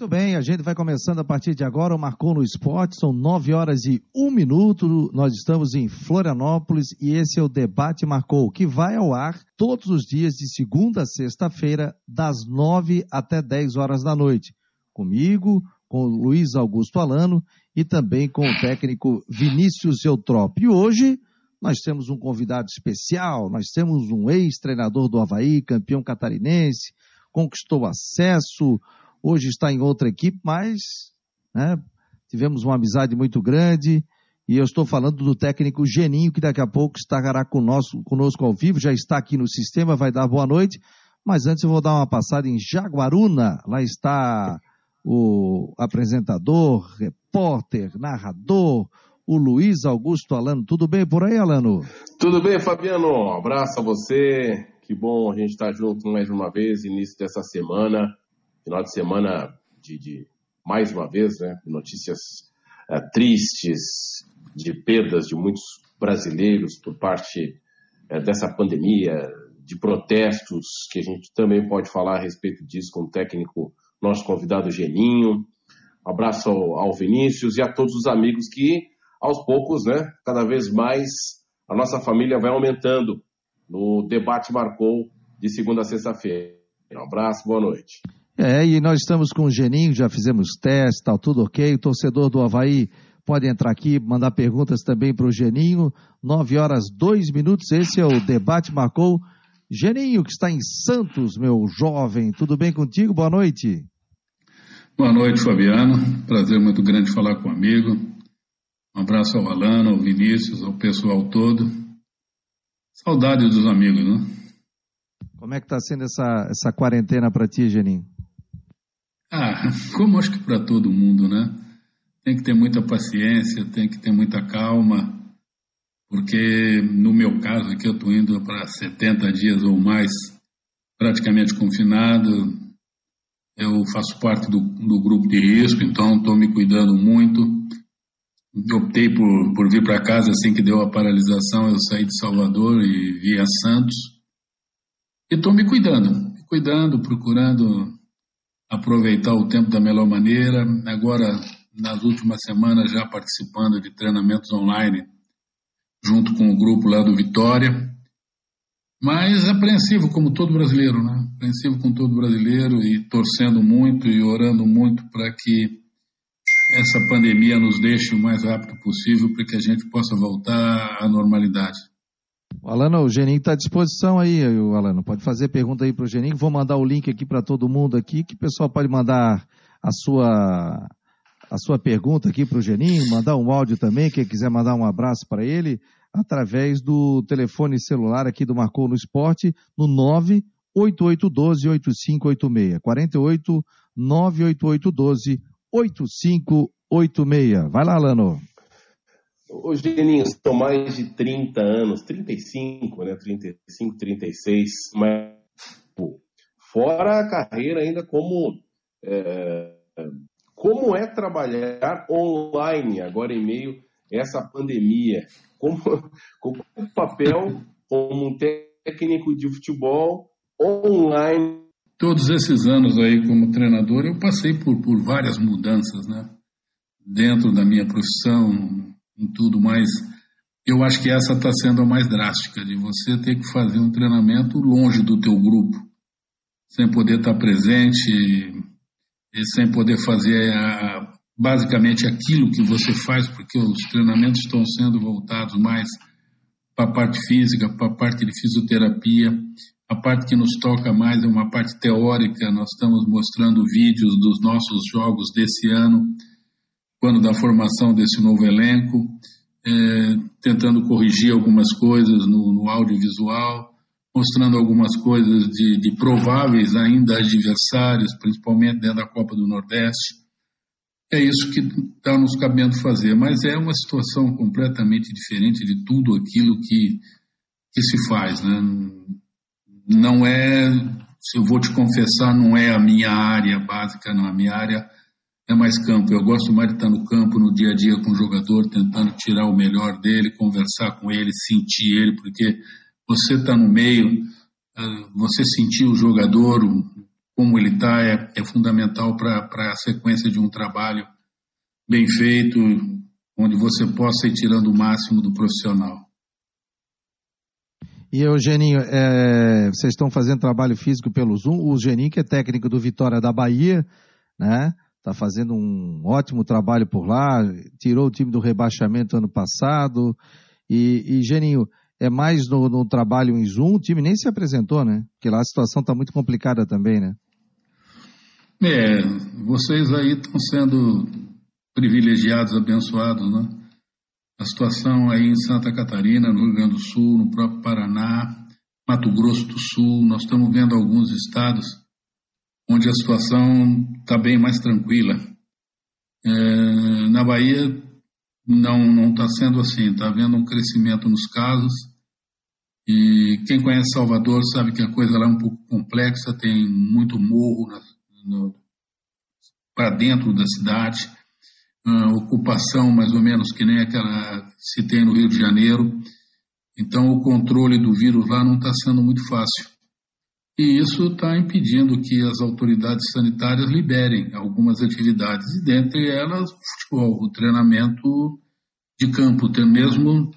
Muito bem, a gente vai começando a partir de agora o Marcou no Esporte, são nove horas e um minuto, nós estamos em Florianópolis e esse é o Debate Marcou, que vai ao ar todos os dias de segunda a sexta-feira, das nove até dez horas da noite, comigo, com Luiz Augusto Alano e também com o técnico Vinícius Eutrópio. E hoje nós temos um convidado especial, nós temos um ex-treinador do Havaí, campeão catarinense, conquistou acesso, hoje está em outra equipe, mas né, tivemos uma amizade muito grande. E eu estou falando do técnico Geninho, que daqui a pouco estará conosco, conosco ao vivo, já está aqui no sistema, vai dar boa noite. Mas antes eu vou dar uma passada em Jaguaruna. Lá está o apresentador, repórter, narrador, o Luiz Augusto Alano. Tudo bem por aí, Alano? Tudo bem, Fabiano. Um abraço a você. Que bom a gente estar junto mais uma vez, início dessa semana. Final de semana de, de mais uma vez, né? Notícias é, tristes, de perdas de muitos brasileiros por parte é, dessa pandemia, de protestos, que a gente também pode falar a respeito disso com o técnico, nosso convidado Geninho. Um abraço ao, ao Vinícius e a todos os amigos que, aos poucos, né, cada vez mais a nossa família vai aumentando no debate marcou de segunda a sexta-feira. Um abraço, boa noite. É, e nós estamos com o Geninho, já fizemos teste, tá tudo ok. O torcedor do Havaí pode entrar aqui, mandar perguntas também para o Geninho. Nove horas, dois minutos. Esse é o debate marcou. Geninho, que está em Santos, meu jovem. Tudo bem contigo? Boa noite. Boa noite, Fabiano. Prazer muito grande falar com o amigo. Um abraço ao Alano, ao Vinícius, ao pessoal todo. Saudade dos amigos, né? Como é que está sendo essa, essa quarentena para ti, Geninho? Ah, como acho que para todo mundo, né? Tem que ter muita paciência, tem que ter muita calma, porque no meu caso aqui eu estou indo para 70 dias ou mais praticamente confinado. Eu faço parte do, do grupo de risco, então estou me cuidando muito. Optei por, por vir para casa assim que deu a paralisação. Eu saí de Salvador e vi a Santos. E estou me cuidando, me cuidando, procurando aproveitar o tempo da melhor maneira. Agora, nas últimas semanas, já participando de treinamentos online, junto com o grupo lá do Vitória. Mas apreensivo, como todo brasileiro, né? Apreensivo com todo brasileiro e torcendo muito e orando muito para que essa pandemia nos deixe o mais rápido possível para que a gente possa voltar à normalidade. Alano, o Geninho está à disposição aí, o Alano. Pode fazer pergunta aí para o Geninho. Vou mandar o link aqui para todo mundo aqui, que o pessoal pode mandar a sua, a sua pergunta aqui para o Geninho, mandar um áudio também, quem quiser mandar um abraço para ele, através do telefone celular aqui do Marcou no Esporte, no 98812-8586. 48 98812 8586. Vai lá, Alano. Ô, Geninho, são mais de 30 anos, 35, né? 35, 36, mas fora a carreira ainda como é, como é trabalhar online agora em meio a essa pandemia, como, como o papel como um técnico de futebol online. Todos esses anos aí como treinador, eu passei por, por várias mudanças, né? Dentro da minha profissão, em tudo, mas eu acho que essa está sendo a mais drástica, de você ter que fazer um treinamento longe do teu grupo, sem poder estar tá presente e sem poder fazer a, basicamente aquilo que você faz, porque os treinamentos estão sendo voltados mais para a parte física, para a parte de fisioterapia. A parte que nos toca mais é uma parte teórica. Nós estamos mostrando vídeos dos nossos jogos desse ano quando da formação desse novo elenco, é, tentando corrigir algumas coisas no, no audiovisual, mostrando algumas coisas de, de, prováveis ainda adversários, principalmente dentro da Copa do Nordeste. É isso que está nos cabendo fazer, mas é uma situação completamente diferente de tudo aquilo que, que se faz. Né? Não é, eu vou te confessar, não é a minha área básica, não. A minha área é mais campo. Eu gosto mais de estar no campo, no dia a dia com o jogador, tentando tirar o melhor dele, conversar com ele, sentir ele, porque você está no meio, ah, você sentir o jogador, como ele está é, é, fundamental para a sequência de um trabalho bem feito, onde você possa ir tirando o máximo do profissional. E Eugeninho, é, vocês estão fazendo trabalho físico pelo Zoom. O Geninho, que é técnico do Vitória da Bahia, né? Está fazendo um ótimo trabalho por lá, tirou o time do rebaixamento ano passado. E, e Geninho, é mais no, no, trabalho em Zoom, o time nem se apresentou, né? Porque lá a situação está muito complicada também, né? É, vocês aí estão sendo privilegiados, abençoados, né? A situação aí em Santa Catarina, no Rio Grande do Sul, no próprio Paraná, Mato Grosso do Sul, nós estamos vendo alguns estados onde a situação está bem mais tranquila. É, na Bahia não está sendo assim, está havendo um crescimento nos casos e quem conhece Salvador sabe que a coisa lá é um pouco complexa, tem muito morro para dentro da cidade uh, ocupação mais ou menos que nem aquela que se tem no Rio de Janeiro. Então, o controle do vírus lá não está sendo muito fácil. E isso está impedindo que as autoridades sanitárias liberem algumas atividades, e dentre elas o futebol, o treinamento de campo. Mesmo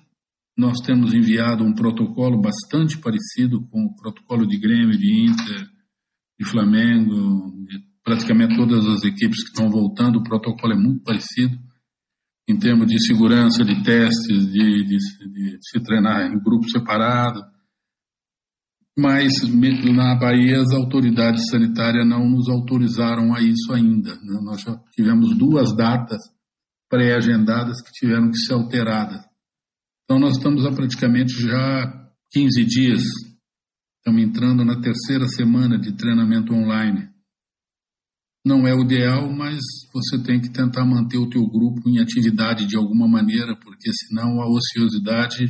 nós temos enviado um protocolo bastante parecido com o protocolo de Grêmio, de Inter, de Flamengo, de praticamente todas as equipes que estão voltando, o protocolo é muito parecido em termos de segurança de testes, de, de, de se treinar em grupo separado. Mas na Bahia as autoridades sanitárias não nos autorizaram a isso ainda. Né? Nós já tivemos duas datas pré-agendadas que tiveram que ser alteradas. Então nós estamos há praticamente já 15 dias, estamos entrando na terceira semana de treinamento online não é o ideal, mas você tem que tentar manter o teu grupo em atividade de alguma maneira, porque senão a ociosidade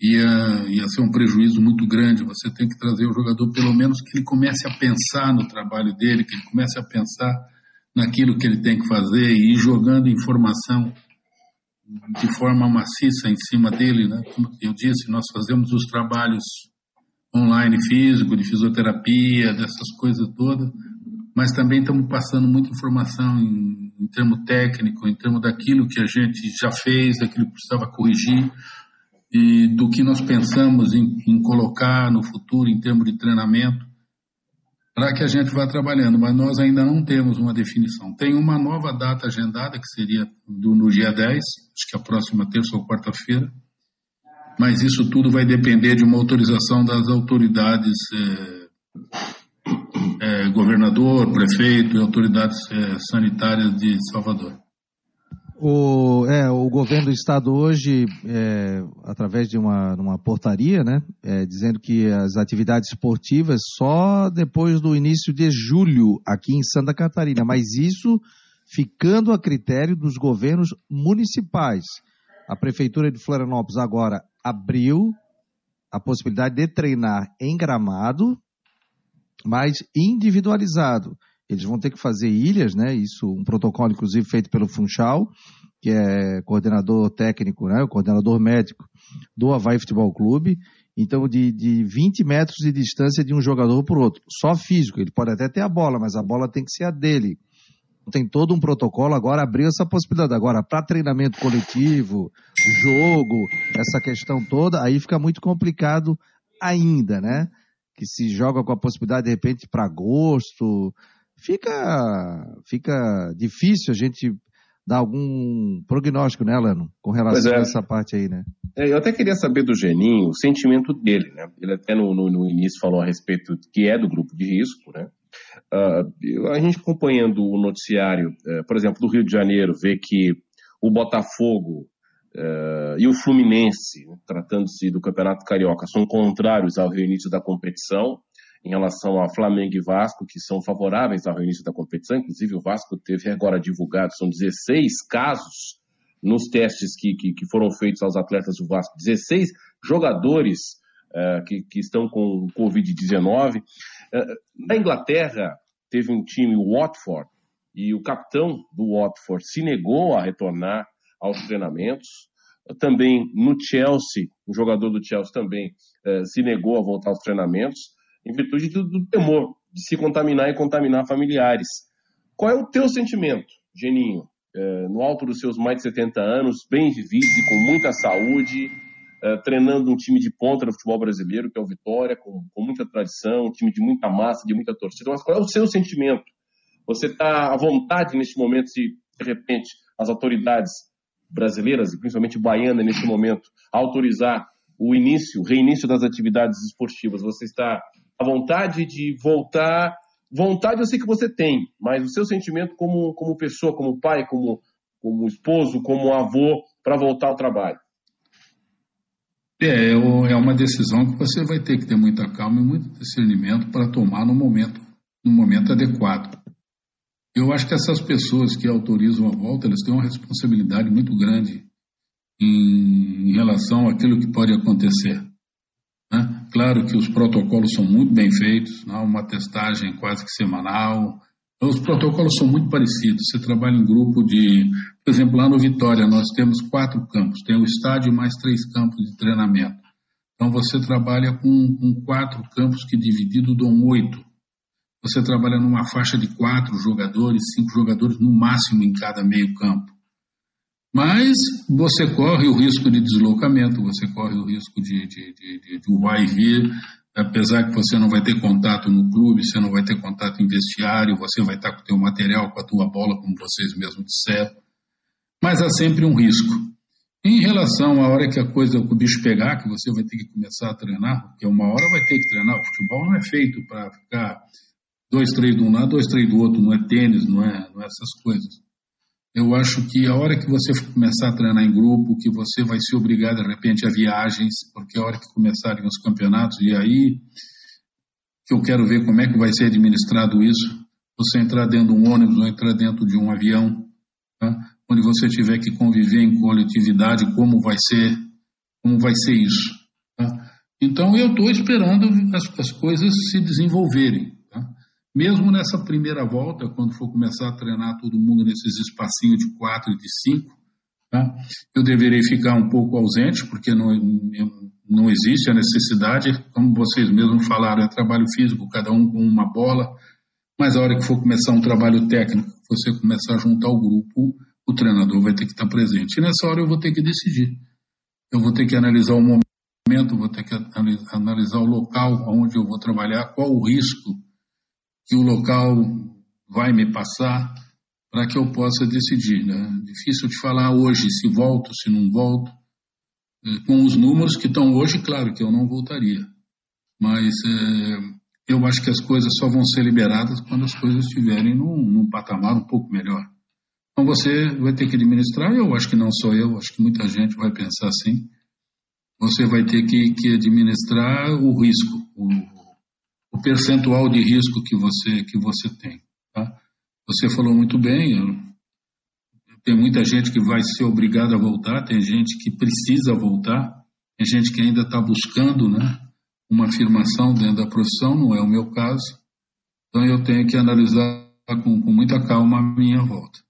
ia, ia ser um prejuízo muito grande. Você tem que trazer o jogador, pelo menos, que ele comece a pensar no trabalho dele, que ele comece a pensar naquilo que ele tem que fazer e ir jogando informação de forma maciça em cima dele, né? Como eu disse, nós fazemos os trabalhos online físico, de fisioterapia, dessas coisas todas, mas também estamos passando muita informação em, em termo técnico, em termos daquilo que a gente já fez, daquilo que precisava corrigir e do que nós pensamos em, em colocar no futuro em termos de treinamento para que a gente vá trabalhando, mas nós ainda não temos uma definição. Tem uma nova data agendada, que seria do, no dia 10, acho que a próxima terça ou quarta-feira, mas isso tudo vai depender de uma autorização das autoridades eh, é, governador, prefeito e autoridades é, sanitárias de Salvador. O, é, o governo do estado hoje, é, através de uma, uma portaria, né, é, dizendo que as atividades esportivas só depois do início de julho aqui em Santa Catarina, mas isso ficando a critério dos governos municipais. A prefeitura de Florianópolis agora abriu a possibilidade de treinar em Gramado, mas individualizado. Eles vão ter que fazer ilhas, né? Isso, um protocolo, inclusive, feito pelo Funchal, que é coordenador técnico, né? O coordenador médico do Havaí Futebol Clube. Então, de, de 20 metros de distância de um jogador para o outro. Só físico. Ele pode até ter a bola, mas a bola tem que ser a dele. Tem todo um protocolo, agora abriu essa possibilidade. Agora, para treinamento coletivo, jogo, essa questão toda, aí fica muito complicado ainda, né? que se joga com a possibilidade, de repente, para agosto. Fica, fica difícil a gente dar algum prognóstico, né, Lano, com relação é. a essa parte aí, né? É, eu até queria saber do Geninho o sentimento dele, né? Ele até no, no, no início falou a respeito que é do grupo de risco, né? Uh, a gente acompanhando o noticiário, uh, por exemplo, do Rio de Janeiro, vê que o Botafogo Uh, e o Fluminense, tratando-se do Campeonato Carioca, são contrários ao reinício da competição em relação a Flamengo e Vasco, que são favoráveis ao reinício da competição. Inclusive, o Vasco teve agora divulgado, são 16 casos nos testes que, que, que foram feitos aos atletas do Vasco, 16 jogadores uh, que, que estão com Covid-19. Uh, na Inglaterra, teve um time, o Watford, e o capitão do Watford se negou a retornar aos treinamentos. Também no Chelsea, o jogador do Chelsea também eh, se negou a voltar aos treinamentos, em virtude do, do temor de se contaminar e contaminar familiares. Qual é o teu sentimento, Geninho, é, no alto dos seus mais de 70 anos, bem vivido e com muita saúde, é, treinando um time de ponta no futebol brasileiro, que é o Vitória, com, com muita tradição, um time de muita massa, de muita torcida. Mas qual é o seu sentimento? Você está à vontade neste momento, se de repente as autoridades brasileiras, e principalmente baiana neste momento, autorizar o início, reinício das atividades esportivas? Você está à vontade de voltar? Vontade eu sei que você tem, mas o seu sentimento como, como pessoa, como pai, como, como esposo, como avô, para voltar ao trabalho? É, é uma decisão que você vai ter que ter muita calma e muito discernimento para tomar no momento, no momento adequado. Eu acho que essas pessoas que autorizam a volta, elas têm uma responsabilidade muito grande em relação àquilo que pode acontecer. Né? Claro que os protocolos são muito bem feitos, né? uma testagem quase que semanal. Os protocolos são muito parecidos. Você trabalha em grupo de, por exemplo, lá no Vitória nós temos quatro campos, tem o estádio mais três campos de treinamento. Então você trabalha com, com quatro campos que dividido dão oito. Você trabalha numa faixa de quatro jogadores, cinco jogadores no máximo em cada meio campo. Mas você corre o risco de deslocamento, você corre o risco de, de, de, de, de vai e vir, apesar que você não vai ter contato no clube, você não vai ter contato em vestiário, você vai estar com o teu material, com a tua bola, como vocês mesmos disseram. Mas há sempre um risco. Em relação à hora que a coisa, o bicho pegar, que você vai ter que começar a treinar, porque uma hora vai ter que treinar. O futebol não é feito para ficar dois, três de um lado, dois, três do outro, não é tênis, não é, não é essas coisas. Eu acho que a hora que você começar a treinar em grupo, que você vai ser obrigado de repente a viagens, porque a hora que começarem os campeonatos, e aí que eu quero ver como é que vai ser administrado isso, você entrar dentro de um ônibus ou entrar dentro de um avião, tá? onde você tiver que conviver em coletividade, como vai ser, como vai ser isso. Tá? Então eu estou esperando as, as coisas se desenvolverem. Mesmo nessa primeira volta, quando for começar a treinar todo mundo nesses espacinhos de quatro e de cinco, tá? eu deverei ficar um pouco ausente, porque não, não existe a necessidade, como vocês mesmos falaram, é trabalho físico, cada um com uma bola, mas a hora que for começar um trabalho técnico, você começar a juntar o grupo, o treinador vai ter que estar presente. E nessa hora eu vou ter que decidir. Eu vou ter que analisar o momento, vou ter que analisar o local onde eu vou trabalhar, qual o risco que o local vai me passar para que eu possa decidir. Né? Difícil de falar hoje se volto, se não volto. É, com os números que estão hoje, claro que eu não voltaria. Mas é, eu acho que as coisas só vão ser liberadas quando as coisas estiverem num, num patamar um pouco melhor. Então você vai ter que administrar, eu acho que não sou eu, acho que muita gente vai pensar assim. Você vai ter que, que administrar o risco, o, o percentual de risco que você, que você tem. Tá? Você falou muito bem, tem muita gente que vai ser obrigada a voltar, tem gente que precisa voltar, tem gente que ainda está buscando né, uma afirmação dentro da profissão, não é o meu caso. Então eu tenho que analisar com, com muita calma a minha volta.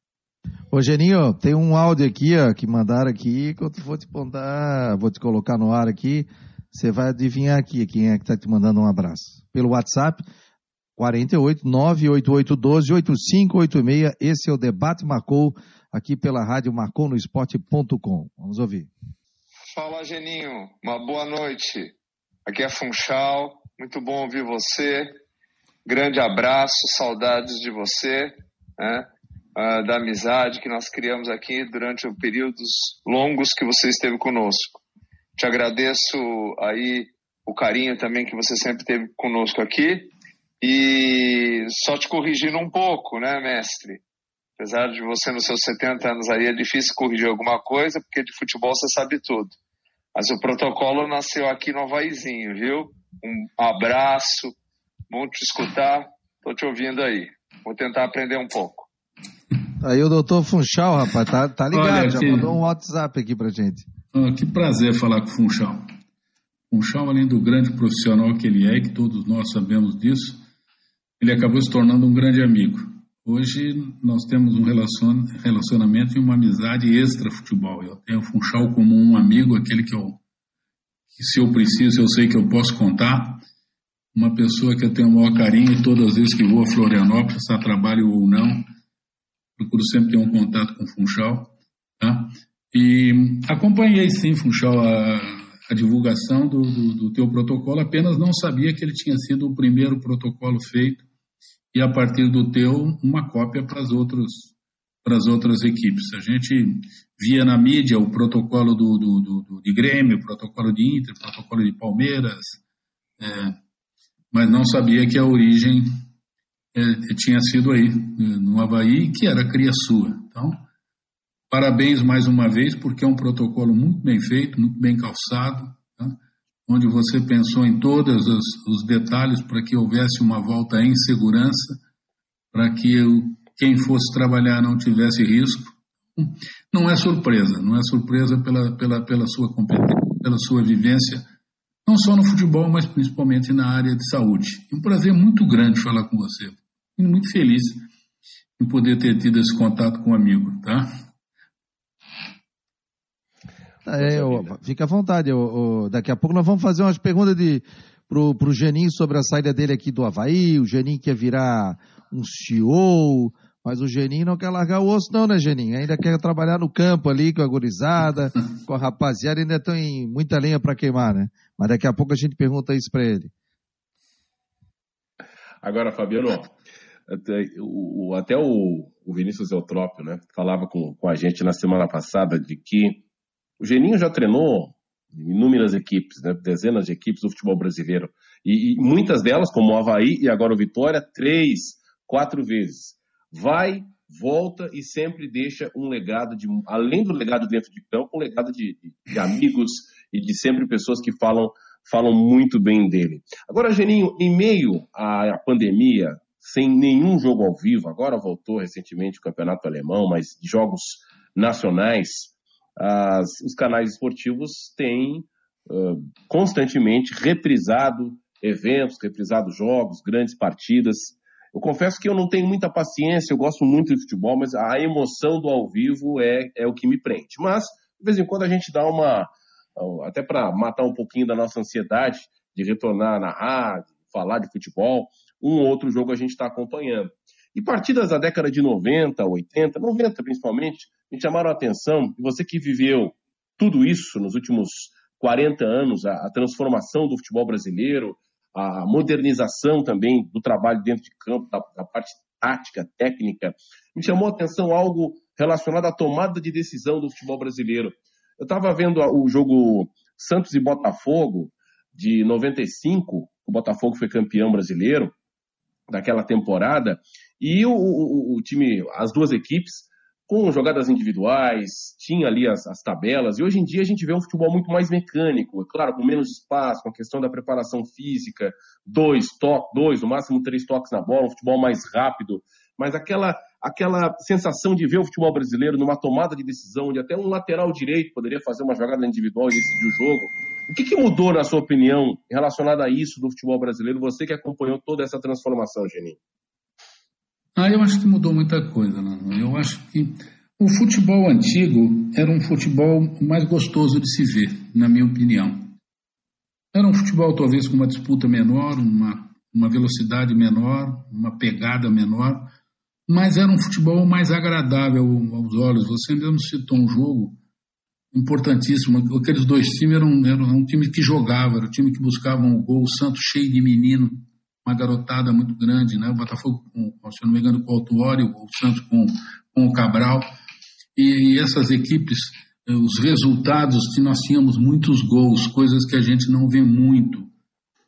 Ô Geninho, tem um áudio aqui ó, que mandaram aqui que eu vou te contar, vou te colocar no ar aqui. Você vai adivinhar aqui quem é que está te mandando um abraço. Pelo WhatsApp, 48 98812 8586. Esse é o Debate Marcou, aqui pela rádio marconosport.com. Vamos ouvir. Fala, Geninho. Uma boa noite. Aqui é Funchal. Muito bom ouvir você. Grande abraço, saudades de você, né? Uh, da amizade que nós criamos aqui durante períodos longos que você esteve conosco. Te agradeço aí o carinho também que você sempre teve conosco aqui. E só te corrigindo um pouco, né, mestre? Apesar de você, nos seus 70 anos aí, é difícil corrigir alguma coisa, porque de futebol você sabe tudo. Mas o protocolo nasceu aqui no Havaizinho, viu? Um abraço, bom te escutar, tô te ouvindo aí. Vou tentar aprender um pouco. Aí o doutor Funchal, rapaz, tá, tá ligado, Olha, já mandou um WhatsApp aqui pra gente. Ah, que prazer falar com o Funchal. Funchal, além do grande profissional que ele é, que todos nós sabemos disso, ele acabou se tornando um grande amigo. Hoje nós temos um relacionamento e uma amizade extra-futebol. Eu tenho o Funchal como um amigo, aquele que eu, que se eu preciso, eu sei que eu posso contar. uma pessoa que eu tenho o maior carinho e todas as vezes que vou a Florianópolis, a trabalho ou não, procuro sempre ter um contato com o Funchal. Tá? E acompanhei sim, Funchal, a, a divulgação do, do, do teu protocolo, apenas não sabia que ele tinha sido o primeiro protocolo feito e a partir do teu uma cópia para as outras para as outras equipes. A gente via na mídia o protocolo do, do, do de Grêmio, o protocolo de Inter, o protocolo de Palmeiras, é, mas não sabia que a origem é, tinha sido aí, no Havaí, que era cria sua. Então, parabéns mais uma vez, porque é um protocolo muito bem feito, muito bem calçado, tá? onde você pensou em todos os, os detalhes para que houvesse uma volta em segurança, para que o, quem fosse trabalhar não tivesse risco. Não é surpresa, não é surpresa pela, pela, pela sua competência, pela sua vivência não só no futebol, mas principalmente na área de saúde. É um prazer muito grande falar com você. Fico muito feliz em poder ter tido esse contato com um amigo, tá? É, eu, fica à vontade. Eu, eu, daqui a pouco nós vamos fazer umas perguntas de, pro, pro Geninho sobre a saída dele aqui do Havaí. O Geninho quer virar um CEO, mas o Geninho não quer largar o osso, não, né, Geninho? Ainda quer trabalhar no campo ali com a gurizada, com a rapaziada, ainda estão em muita lenha para queimar, né? Mas daqui a pouco a gente pergunta isso para ele. Agora, Fabiano, até o, até o, o Vinícius Eutrópio, né, falava com, com a gente na semana passada de que o Geninho já treinou inúmeras equipes, né, dezenas de equipes do futebol brasileiro. E, e muitas delas, como o Havaí e agora o Vitória, três, quatro vezes vai, volta e sempre deixa um legado de, além do legado dentro de campo, um legado de, de, amigos e de sempre pessoas que falam falam muito bem dele. Agora, Geninho, em meio à pandemia, sem nenhum jogo ao vivo, agora voltou recentemente o campeonato alemão, mas jogos nacionais, as, os canais esportivos têm uh, constantemente reprisado eventos, reprisado jogos, grandes partidas. Eu confesso que eu não tenho muita paciência, eu gosto muito de futebol, mas a emoção do ao vivo é, é o que me prende. Mas, de vez em quando, a gente dá uma. Até para matar um pouquinho da nossa ansiedade de retornar na rádio, falar de futebol, um ou outro jogo a gente está acompanhando. E partidas da década de 90, 80, 90 principalmente, me chamaram a atenção, e você que viveu tudo isso nos últimos 40 anos, a, a transformação do futebol brasileiro, a modernização também do trabalho dentro de campo, da, da parte tática, técnica. Me chamou a atenção algo relacionado à tomada de decisão do futebol brasileiro. Eu estava vendo o jogo Santos e Botafogo de 95, o Botafogo foi campeão brasileiro daquela temporada, e o, o, o time, as duas equipes com jogadas individuais, tinha ali as, as, tabelas, e hoje em dia a gente vê um futebol muito mais mecânico, é claro, com menos espaço, com a questão da preparação física, dois toques, dois, no máximo três toques na bola, um futebol mais rápido, mas aquela, aquela sensação de ver o futebol brasileiro numa tomada de decisão, onde até um lateral direito poderia fazer uma jogada individual e decidir o jogo. O que, que mudou, na sua opinião, relacionado a isso do futebol brasileiro, você que acompanhou toda essa transformação, Geninho? Ah, eu acho que mudou muita coisa. Né? Eu acho que o futebol antigo era um futebol mais gostoso de se ver, na minha opinião. Era um futebol talvez com uma disputa menor, uma, uma velocidade menor, uma pegada menor, mas era um futebol mais agradável aos olhos. Você mesmo citou um jogo importantíssimo. Aqueles dois times eram, eram um time que jogava, era um time que buscava um gol, o Santos cheio de menino uma garotada muito grande, né? O Botafogo, com, se não me engano, com o Autuório, o Santos com, com o Cabral. E, essas equipes, eh, os resultados nós tínhamos muitos gols, coisas que a gente não vê muito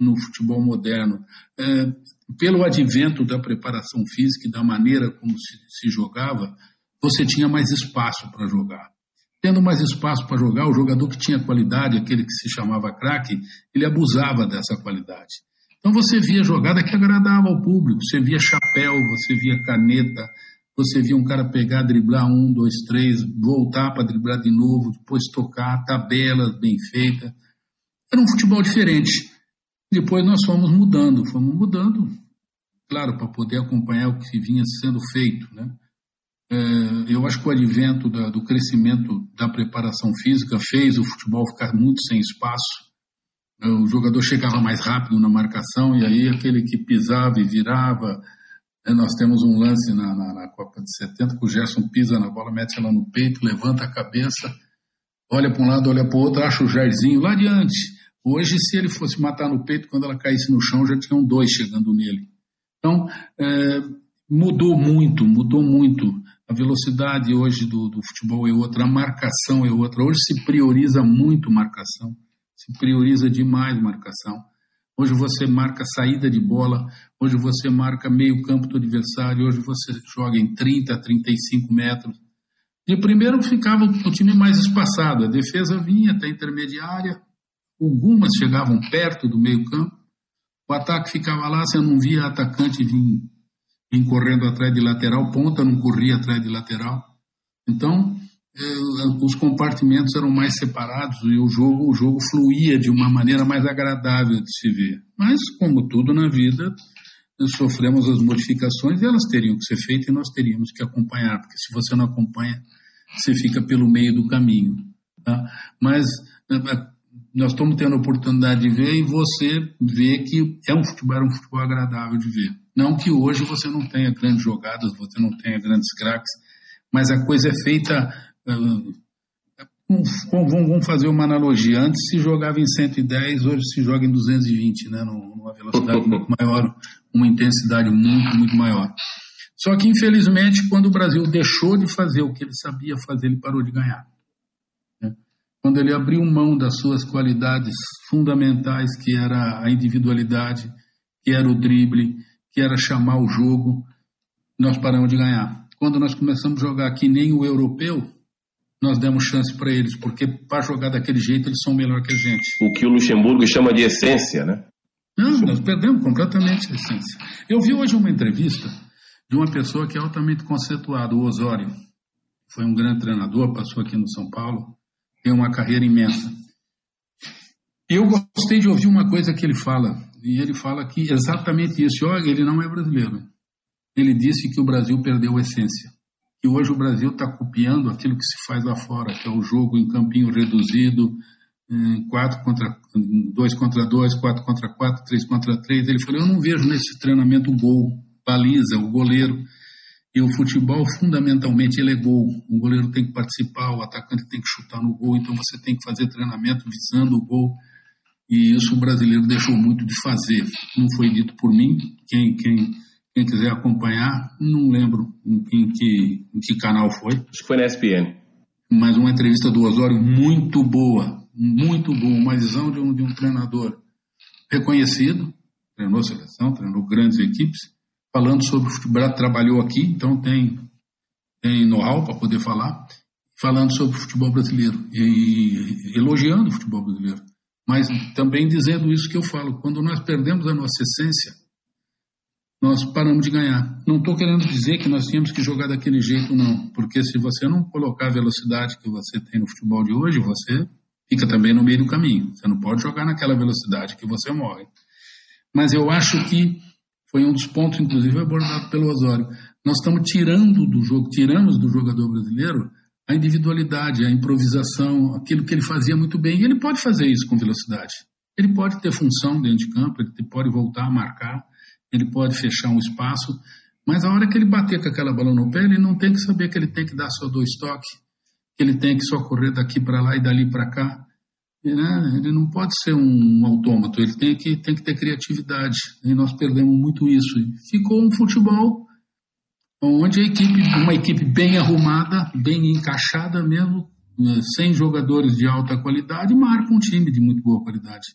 no futebol moderno. É, pelo advento da preparação física e da maneira como se, se jogava, você tinha mais espaço para jogar. Tendo mais espaço para jogar, o jogador que tinha qualidade, aquele que se chamava craque, ele abusava dessa qualidade. Então você via jogada que agradava ao público, você via chapéu, você via caneta, você via um cara pegar, driblar um, dois, três, voltar para driblar de novo, depois tocar, tabelas bem feitas. Era um futebol diferente. Depois nós fomos mudando, fomos mudando, claro, para poder acompanhar o que vinha sendo feito. Né? É, eu acho que o advento da, do crescimento da preparação física fez o futebol ficar muito sem espaço o jogador chegava mais rápido na marcação e aí aquele que pisava e virava. Né, nós temos um lance na, na, na Copa de 70 que o Gerson pisa na bola, mete ela no peito, levanta a cabeça, olha para um lado, olha para o outro, acha o Jairzinho lá adiante. Hoje, se ele fosse matar no peito, quando ela caísse no chão, já tinham dois chegando nele. Então, é, mudou muito, mudou muito. A velocidade hoje do, do futebol é outra, a marcação é outra. Hoje se prioriza muito marcação se prioriza demais marcação. Hoje você marca saída de bola, hoje você marca meio campo do adversário, hoje você joga em 30, 35 metros. De primeiro ficava o time mais espaçado, a defesa vinha até a intermediária, algumas chegavam perto do meio campo, o ataque ficava lá, você não via atacante vir, vir correndo atrás de lateral, ponta não corria atrás de lateral. Então, é, os compartimentos eram mais separados e o jogo, o jogo fluía de uma maneira mais agradável de se ver. Mas, como tudo na vida, sofremos as modificações e elas teriam que ser feitas e nós teríamos que acompanhar, porque se você não acompanha, você fica pelo meio do caminho. Tá? Mas é, é, nós estamos tendo a oportunidade de ver e você vê que é um futebol, era um futebol agradável de ver. Não que hoje você não tenha grandes jogadas, você não tenha grandes craques, mas a coisa é feita Vamos fazer uma analogia. Antes se jogava em 110, hoje se joga em 220, né? numa velocidade muito maior, uma intensidade muito, muito maior. Só que, infelizmente, quando o Brasil deixou de fazer o que ele sabia fazer, ele parou de ganhar. Quando ele abriu mão das suas qualidades fundamentais, que era a individualidade, que era o drible, que era chamar o jogo, nós paramos de ganhar. Quando nós começamos a jogar que nem o europeu, nós demos chance para eles, porque para jogar daquele jeito eles são melhor que a gente. O que o Luxemburgo chama de essência, né? Não, nós perdemos completamente a essência. Eu vi hoje uma entrevista de uma pessoa que é altamente conceituada, o Osório. Foi um grande treinador, passou aqui no São Paulo, tem uma carreira imensa. Eu gostei de ouvir uma coisa que ele fala, e ele fala que exatamente isso. Olha, ele não é brasileiro. Ele disse que o Brasil perdeu a essência. E hoje o Brasil está copiando aquilo que se faz lá fora, que é o jogo em campinho reduzido, quatro contra dois contra dois, quatro contra quatro, três contra três. Ele falou: eu não vejo nesse treinamento o gol, baliza, o goleiro. E o futebol, fundamentalmente, ele é gol. O goleiro tem que participar, o atacante tem que chutar no gol, então você tem que fazer treinamento visando o gol. E isso o brasileiro deixou muito de fazer. Não foi dito por mim, quem, quem quem quiser acompanhar, não lembro em, que, em que canal foi. Acho que foi na ESPN. Mas uma entrevista do Osório muito boa, muito boa, uma visão de um, de um treinador reconhecido, treinou seleção, treinou grandes equipes, falando sobre o futebol, trabalhou aqui, então tem, tem know-how para poder falar, falando sobre o futebol brasileiro e, e elogiando o futebol brasileiro, mas também dizendo isso que eu falo, quando nós perdemos a nossa essência, nós paramos de ganhar. Não estou querendo dizer que nós tínhamos que jogar daquele jeito, não, porque se você não colocar a velocidade que você tem no futebol de hoje, você fica também no meio do caminho. Você não pode jogar naquela velocidade que você morre. Mas eu acho que foi um dos pontos, inclusive, abordado pelo Osório. Nós estamos tirando do jogo, tiramos do jogador brasileiro a individualidade, a improvisação, aquilo que ele fazia muito bem. E ele pode fazer isso com velocidade. Ele pode ter função dentro de campo, ele pode voltar a marcar ele pode fechar um espaço, mas a hora que ele bater com aquela bola no pé, ele não tem que saber que ele tem que dar só dois toques, que ele tem que só correr daqui para lá e dali para cá. E, né, ele não pode ser um autômato, ele tem que, tem que ter criatividade. E nós perdemos muito isso. ficou um futebol onde a equipe, uma equipe bem arrumada, bem encaixada mesmo, né, sem jogadores de alta qualidade, marca um time de muito boa qualidade.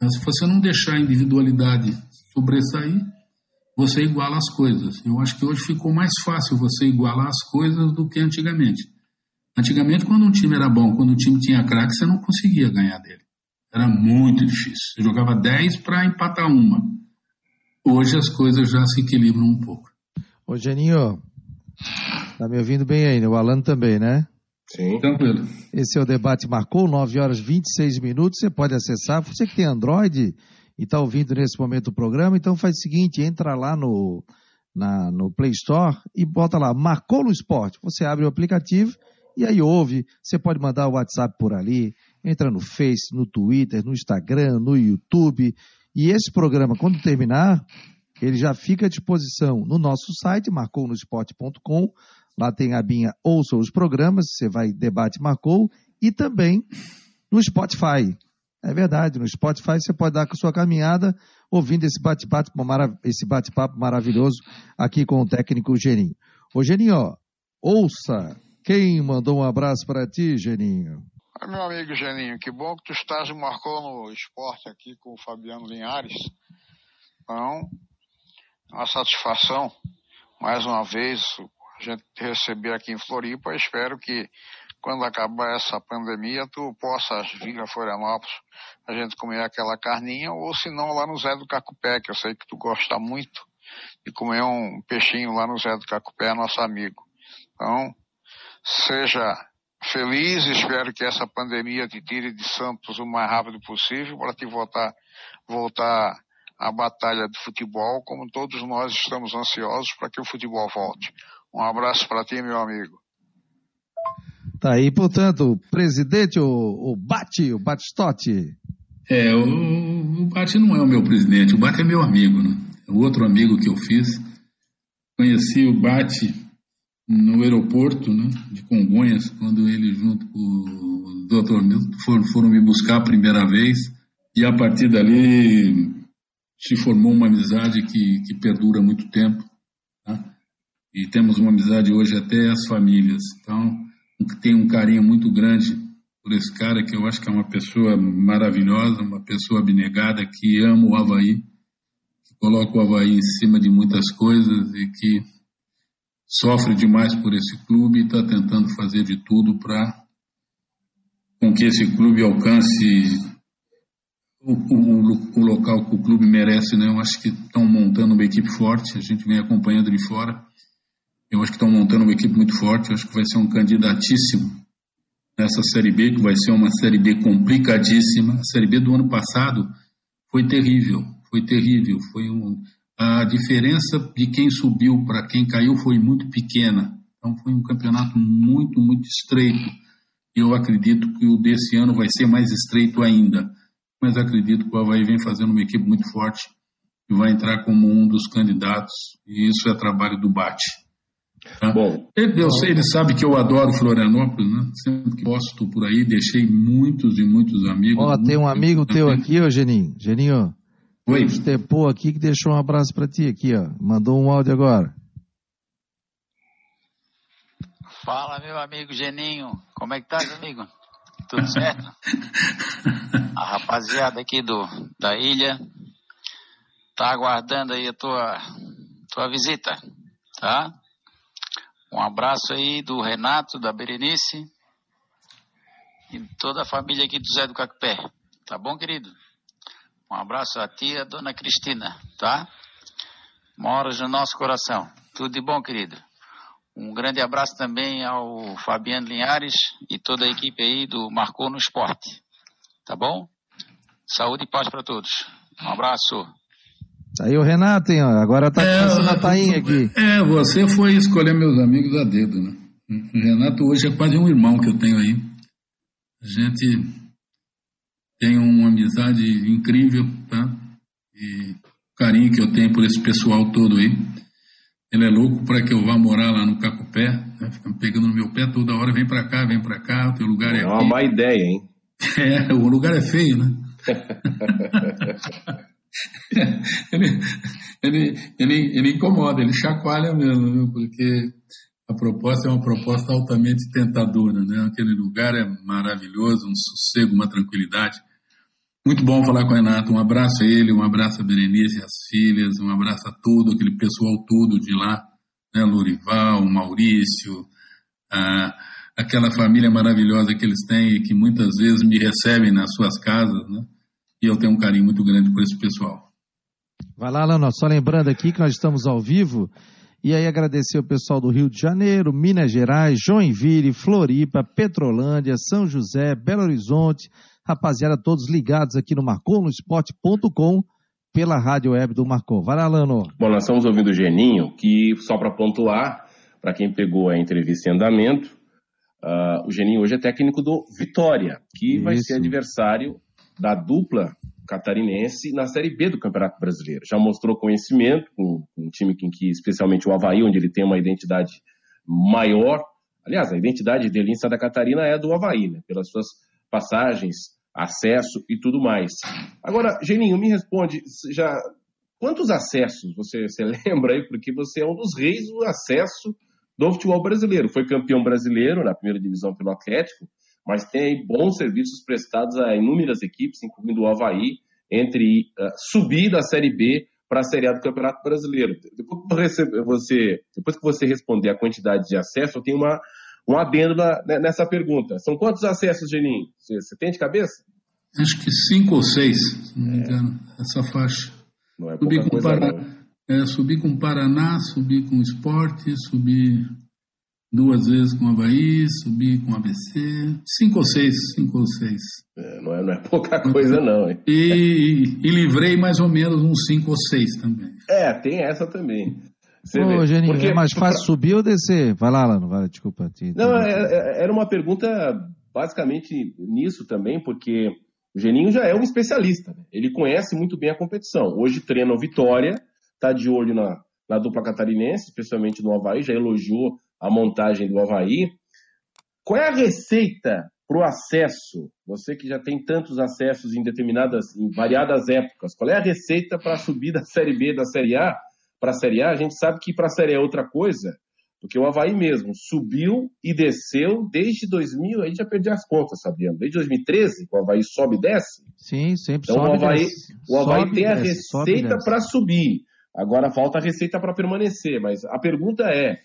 Mas se você não deixar a individualidade sobressair, você iguala as coisas. Eu acho que hoje ficou mais fácil você igualar as coisas do que antigamente. Antigamente, quando um time era bom, quando o time tinha craque, você não conseguia ganhar dele. Era muito difícil. Você jogava 10 para empatar uma. Hoje as coisas já se equilibram um pouco. Ô, Geninho, tá me ouvindo bem aí, né? O Alan também, né? Sim. Tranquilo. Esse é o debate marcou, 9 horas 26 minutos. Você pode acessar. Você que tem Android, e está ouvindo nesse momento o programa, então faz o seguinte, entra lá no, na, no Play Store e bota lá, marcou no esporte. Você abre o aplicativo e aí ouve, você pode mandar o WhatsApp por ali, entra no Face, no Twitter, no Instagram, no YouTube. E esse programa, quando terminar, ele já fica à disposição no nosso site, marcounosport.com. Lá tem a binha Ouça os Programas, você vai debate marcou, e também no Spotify. É verdade, no Spotify você pode dar com a sua caminhada ouvindo esse bate-papo esse bate maravilhoso aqui com o técnico Geninho. Ô Geninho, ó, ouça quem mandou um abraço para ti, Geninho. Meu amigo Geninho, que bom que tu estás marcou no esporte aqui com o Fabiano Linhares. Então, uma satisfação, mais uma vez, a gente receber aqui em Floripa. Espero que quando acabar essa pandemia, tu possas vir a Florianópolis, a gente comer aquela carninha, ou se não, lá no Zé do Cacupé, que eu sei que tu gosta muito de comer um peixinho lá no Zé do Cacupé, nosso amigo. Então, seja feliz, espero que essa pandemia te tire de Santos o mais rápido possível para te voltar, voltar à batalha de futebol, como todos nós estamos ansiosos para que o futebol volte. Um abraço para ti, meu amigo. Tá aí, portanto, o presidente, o, o Bate, o Batistotti. É, o, o Bate não é o meu presidente, o Bate é meu amigo, né? É o outro amigo que eu fiz. Conheci o Bate no aeroporto né, de Congonhas, quando ele junto com o doutor Milton foram, foram me buscar a primeira vez. E a partir dali se formou uma amizade que, que perdura muito tempo. Tá? E temos uma amizade hoje até as famílias. Então, tem um carinho muito grande por esse cara, que eu acho que é uma pessoa maravilhosa, uma pessoa abnegada, que ama o Havaí, que coloca o Havaí em cima de muitas coisas e que sofre demais por esse clube e está tentando fazer de tudo para com que esse clube alcance o, o, o, local que o clube merece, né? Eu acho que estão montando uma equipe forte, a gente vem acompanhando de fora eu acho que estão montando uma equipe muito forte, eu acho que vai ser um candidatíssimo nessa Série B, que vai ser uma Série B complicadíssima. A Série B do ano passado foi terrível, foi terrível. Foi um, a diferença de quem subiu para quem caiu foi muito pequena. Então foi um campeonato muito, muito estreito. E eu acredito que o desse ano vai ser mais estreito ainda. Mas acredito que o Havaí vem fazendo uma equipe muito forte e vai entrar como um dos candidatos. E isso é trabalho do Bate. Tá? Bom, ele, eu sei, ele sabe que eu adoro Florianópolis, né? Sempre que posso, estou por aí, deixei muitos e muitos amigos. Ó, tem um amigo teu aqui, ó, Geninho. Geninho, Oi. Estepou aqui que deixou um abraço para ti aqui, ó. Mandou um áudio agora. Fala, meu amigo Geninho. Como é que tá, amigo? Tudo certo? A rapaziada aqui do, da ilha tá aguardando aí a tua, tua visita, tá? Um abraço aí do Renato, da Berenice e toda a família aqui do Zé do Cacupé. Tá bom, querido? Um abraço a tia, dona Cristina, tá? Moras no nosso coração. Tudo de bom, querido. Um grande abraço também ao Fabiano Linhares e toda a equipe aí do Marcou no Esporte. Tá bom? Saúde e paz para todos. Um abraço. Aí o Renato, hein, agora tá é, começando a tainha aqui. É, você foi escolher meus amigos a dedo, né? O Renato hoje é quase um irmão que eu tenho aí. A gente tem uma amizade incrível, tá? E o carinho que eu tenho por esse pessoal todo aí. Ele é louco para que eu vá morar lá no Cacupé, né? fica pegando no meu pé toda hora, vem para cá, vem para cá, o teu lugar é, é uma má ideia, hein? É, o lugar é feio, né? ele, ele, ele, ele incomoda, ele chacoalha mesmo, viu? porque proposta é uma proposta altamente tentadora. Né? Aquele lugar é maravilhoso, um sossego, uma tranquilidade. Muito bom falar com o Renato. Um abraço a ele, um abraço a Berenice, as filhas, um abraço a todo aquele pessoal todo de lá, né? Lorival, Maurício, a, aquela família maravilhosa que eles têm e que muitas vezes me recebem nas suas casas, né? E eu tenho um carinho muito grande por esse pessoal. Vai lá, Lano, só lembrando aqui que nós estamos ao vivo. E aí agradecer o pessoal do Rio de Janeiro, Minas Gerais, Joinville, Floripa, Petrolândia, São José, Belo Horizonte, rapaziada, todos ligados aqui no marconosport.com pela rádio web do Marcou. Vai lá, Lano. Bom, nós estamos ouvindo o Geninho, que só para pontuar, para quem pegou a entrevista em andamento, Uh, o Geninho hoje é técnico do Vitória, que Isso. vai ser adversário da dupla catarinense na Série B do Campeonato Brasileiro. Já mostrou conhecimento com, um time em que, especialmente o Havaí, onde ele tem uma identidade maior. Aliás, a identidade dele em Santa Catarina é do Havaí, né? pelas suas passagens, acesso e tudo mais. Agora, Geninho, me responde, já quantos acessos você, você lembra aí? Porque você é um dos reis do acesso do futebol brasileiro. Foi campeão brasileiro na primeira divisão pelo Atlético, mas tem bons serviços prestados a inúmeras equipes, incluindo o Havaí, entre uh, subir da Série B para a Série A do Campeonato Brasileiro. Depois que você, depois que você responder a quantidade de acesso, eu tenho uma, um adendo na, né, nessa pergunta. São quantos acessos, Geninho? Você, você, tem de cabeça? Acho que cinco ou seis, se não me engano, essa faixa. Não é subi, com Paraná, é, subi com Paraná, subi com Esporte, subi duas vezes com Havaí, subi com ABC, cinco ou seis, cinco ou seis. É, não, é, não é pouca coisa não. Hein? E, e, livrei mais ou menos uns cinco ou seis também. É, tem essa também. Você Ô, Geninho, Porque, é mais fácil pra... subir ou descer? Vai lá, Lano, vai, desculpa. Te, não, é, é, era uma pergunta basicamente nisso também, porque o Geninho já é um especialista. Né? Ele conhece muito bem a competição. Hoje treina o Vitória, está de olho na, na dupla catarinense, especialmente no Havaí, já elogiou a montagem do Havaí. Qual é a receita para o acesso? Você que já tem tantos acessos em determinadas, em variadas épocas, qual é a receita para subir da Série B da Série A para a Série A? A gente sabe que para a Série A é outra coisa, porque o Havaí mesmo subiu e desceu desde 2000, a gente já perdi as contas, sabendo. Desde 2013, o Havaí sobe e desce. Sim, sempre então, sobe o Havaí, o Havaí sobe tem a desce, receita para subir. Agora falta a receita para permanecer. Mas a pergunta é,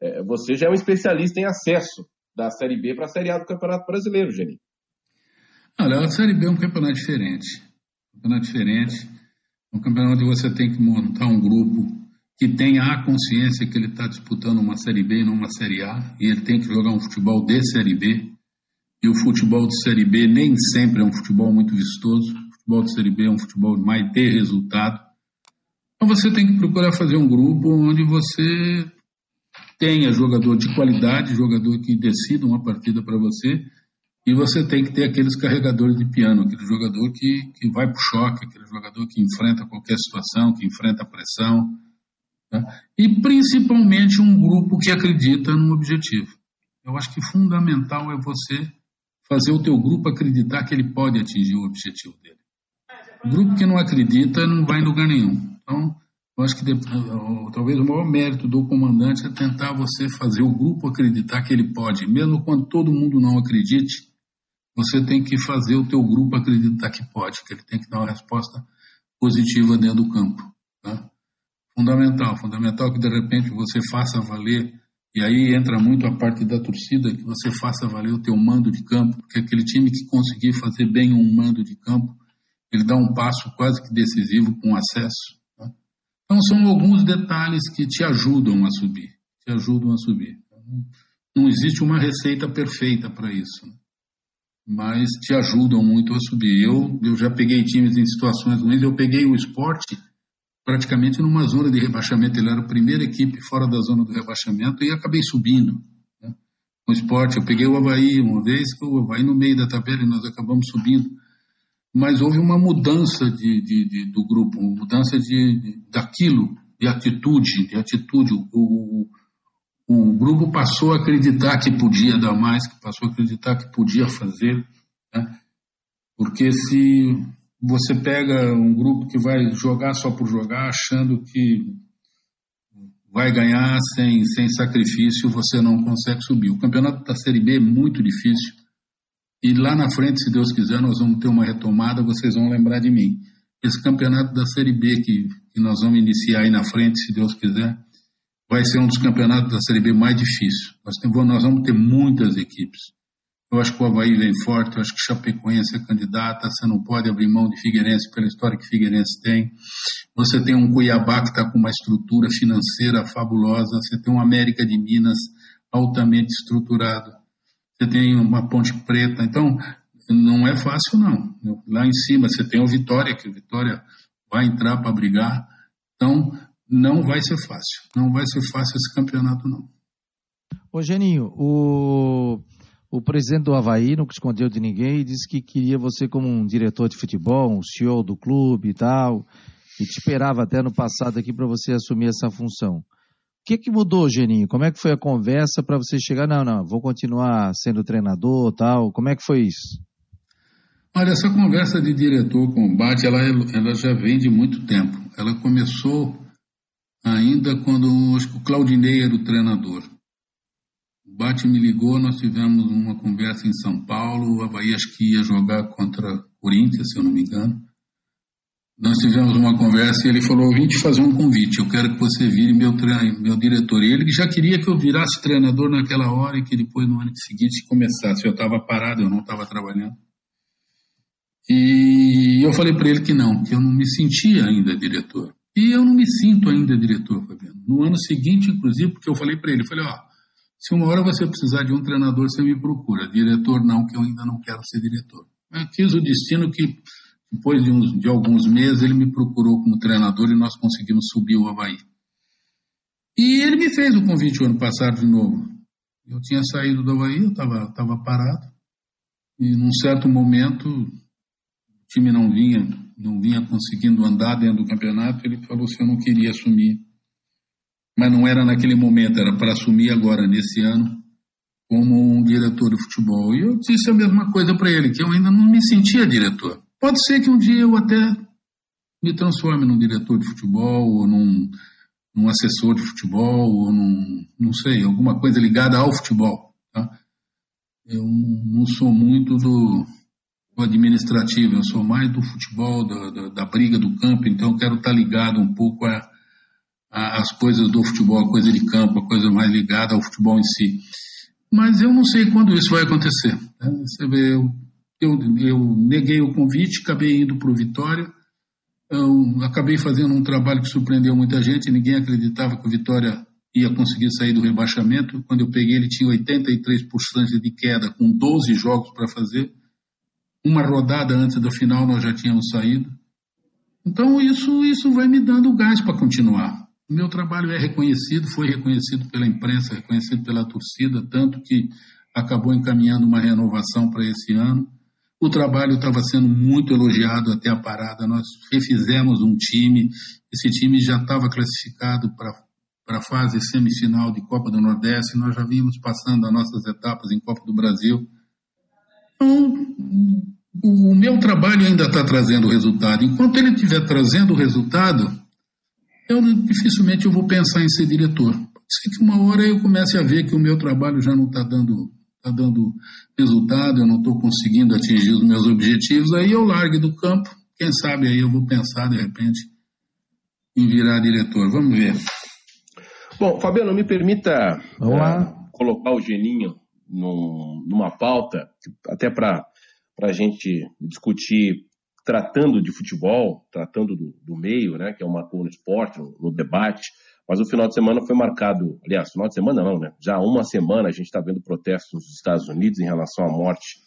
é, você já é um especialista em acesso da Série B para a Série A do Campeonato Brasileiro, Geni. Olha, a Série B é um campeonato diferente. Um campeonato diferente. Um campeonato onde você tem que montar um grupo que tenha a consciência que ele está disputando uma Série B e não uma Série A, e ele tem que jogar um futebol de Série B. E o futebol de Série B nem sempre é um futebol muito vistoso. O futebol de Série B é um futebol mais de resultado. Então você tem que procurar fazer um grupo onde você tenha jogador de qualidade, jogador que decida uma partida para você, e você tem que ter aqueles carregadores de piano, aquele jogador que, que vai para o choque, aquele jogador que enfrenta qualquer situação, que enfrenta a pressão, tá? e principalmente um grupo que acredita no objetivo. Eu acho que fundamental é você fazer o teu grupo acreditar que ele pode atingir o objetivo dele. O grupo que não acredita não vai em lugar nenhum. Então, eu acho que talvez o maior mérito do comandante é tentar você fazer o grupo acreditar que ele pode, mesmo quando todo mundo não acredite, você tem que fazer o teu grupo acreditar que pode, que ele tem que dar uma resposta positiva dentro do campo. Tá? Fundamental, fundamental que de repente você faça valer, e aí entra muito a parte da torcida, que você faça valer o teu mando de campo, porque aquele time que conseguir fazer bem um mando de campo, ele dá um passo quase que decisivo com acesso então, são alguns detalhes que te ajudam a subir, te ajudam a subir. Não existe uma receita perfeita para isso, né? mas te ajudam muito a subir. Eu, eu já peguei times em situações ruins, eu peguei o esporte praticamente numa zona de rebaixamento, ele era a primeira equipe fora da zona do rebaixamento e acabei subindo. Né? O esporte, eu peguei o Havaí uma vez, o Havaí no meio da tabela e nós acabamos subindo mas houve uma mudança de, de, de do grupo, uma mudança de, de, daquilo, de atitude, de atitude. O, o, o, grupo passou a acreditar que podia dar mais, que passou a acreditar que podia fazer, né? porque se você pega um grupo que vai jogar só por jogar, achando que vai ganhar sem, sem sacrifício, você não consegue subir. O campeonato da Série B é muito difícil e lá na frente, se Deus quiser, nós vamos ter uma retomada, vocês vão lembrar de mim. Esse campeonato da Série B que, que nós vamos iniciar aí na frente, se Deus quiser, vai ser um dos campeonatos da Série B mais difíceis. Nós, nós vamos ter muitas equipes. Eu acho que o Havaí vem forte, eu acho que Chapecoense é candidata, você não pode abrir mão de Figueirense pela história que Figueirense tem. Você tem um Cuiabá que está com uma estrutura financeira fabulosa, você tem um América de Minas altamente estruturado você tem uma ponte preta. Então, não é fácil, não. Lá em cima você tem o Vitória, que o Vitória vai entrar para brigar. Então, não vai ser fácil. Não vai ser fácil esse campeonato, não. Ô, Geninho, o... O presidente do Havaí não escondeu de ninguém e disse que queria você como um diretor de futebol, um CEO do clube e tal, e te esperava até no passado aqui para você assumir essa função. Que, que mudou, Geninho? Como é que foi a conversa para você chegar? Não, não, vou continuar sendo treinador tal. Como é que foi isso? Olha, essa conversa de diretor combate, ela, ela já vem de muito tempo. Ela começou ainda quando acho que o Claudinei era o treinador. O Bate me ligou, nós tivemos uma conversa em São Paulo, o Havaí acho que ia jogar contra Corinthians, se eu não me engano. Nós tivemos uma conversa e ele falou: vim te fazer um convite, eu quero que você vire meu, meu diretor. E ele já queria que eu virasse treinador naquela hora e que depois no ano seguinte começasse. Eu estava parado, eu não estava trabalhando. E eu falei para ele que não, que eu não me sentia ainda diretor. E eu não me sinto ainda diretor, Fabiano. No ano seguinte, inclusive, porque eu falei para ele, falei, ó, se uma hora você precisar de um treinador, você me procura. Diretor não, que eu ainda não quero ser diretor. Eu quis o destino que, depois de, uns, de alguns meses, ele me procurou como treinador e nós conseguimos subir o Havaí. E ele me fez o convite o ano passado de novo. Eu tinha saído do Havaí, eu estava tava parado. E num certo momento, o time não vinha, não vinha conseguindo andar dentro do campeonato, ele falou se eu não queria assumir mas não era naquele momento, era para assumir agora, nesse ano, como um diretor de futebol. E eu disse a mesma coisa para ele, que eu ainda não me sentia diretor. Pode ser que um dia eu até me transforme num diretor de futebol, ou num, num assessor de futebol, ou num, não sei, alguma coisa ligada ao futebol. Tá? Eu não sou muito do, do administrativo, eu sou mais do futebol, da, da, da briga do campo, então eu quero estar ligado um pouco a as coisas do futebol, a coisa de campo, a coisa mais ligada ao futebol em si. Mas eu não sei quando isso vai acontecer. Né? Você vê, eu, eu, eu, neguei o convite, acabei indo para o Vitória, eu acabei fazendo um trabalho que surpreendeu muita gente, ninguém acreditava que o Vitória ia conseguir sair do rebaixamento. Quando eu peguei, ele tinha 83% de queda, com 12 jogos para fazer. Uma rodada antes da final nós já tínhamos saído. Então isso, isso vai me dando gás para continuar. O meu trabalho é reconhecido, foi reconhecido pela imprensa, reconhecido pela torcida, tanto que acabou encaminhando uma renovação para esse ano. O trabalho estava sendo muito elogiado até a parada. Nós refizemos um time, esse time já estava classificado para a fase semifinal de Copa do Nordeste, nós já vimos passando as nossas etapas em Copa do Brasil. Então, o meu trabalho ainda está trazendo resultado. Enquanto ele estiver trazendo resultado, eu dificilmente eu vou pensar em ser diretor. Pode ser que uma hora eu comece a ver que o meu trabalho já não está dando, tá dando resultado, eu não estou conseguindo atingir os meus objetivos, aí eu largue do campo. Quem sabe aí eu vou pensar de repente em virar diretor. Vamos ver. Bom, Fabiano, me permita é, colocar o Geninho num, numa pauta, até para a gente discutir tratando de futebol, tratando do, do meio, né, que é uma no esporte, no, no, debate, mas o final de semana foi marcado, aliás, final de semana não, né, já há uma semana a gente está vendo protestos nos Estados Unidos em relação à morte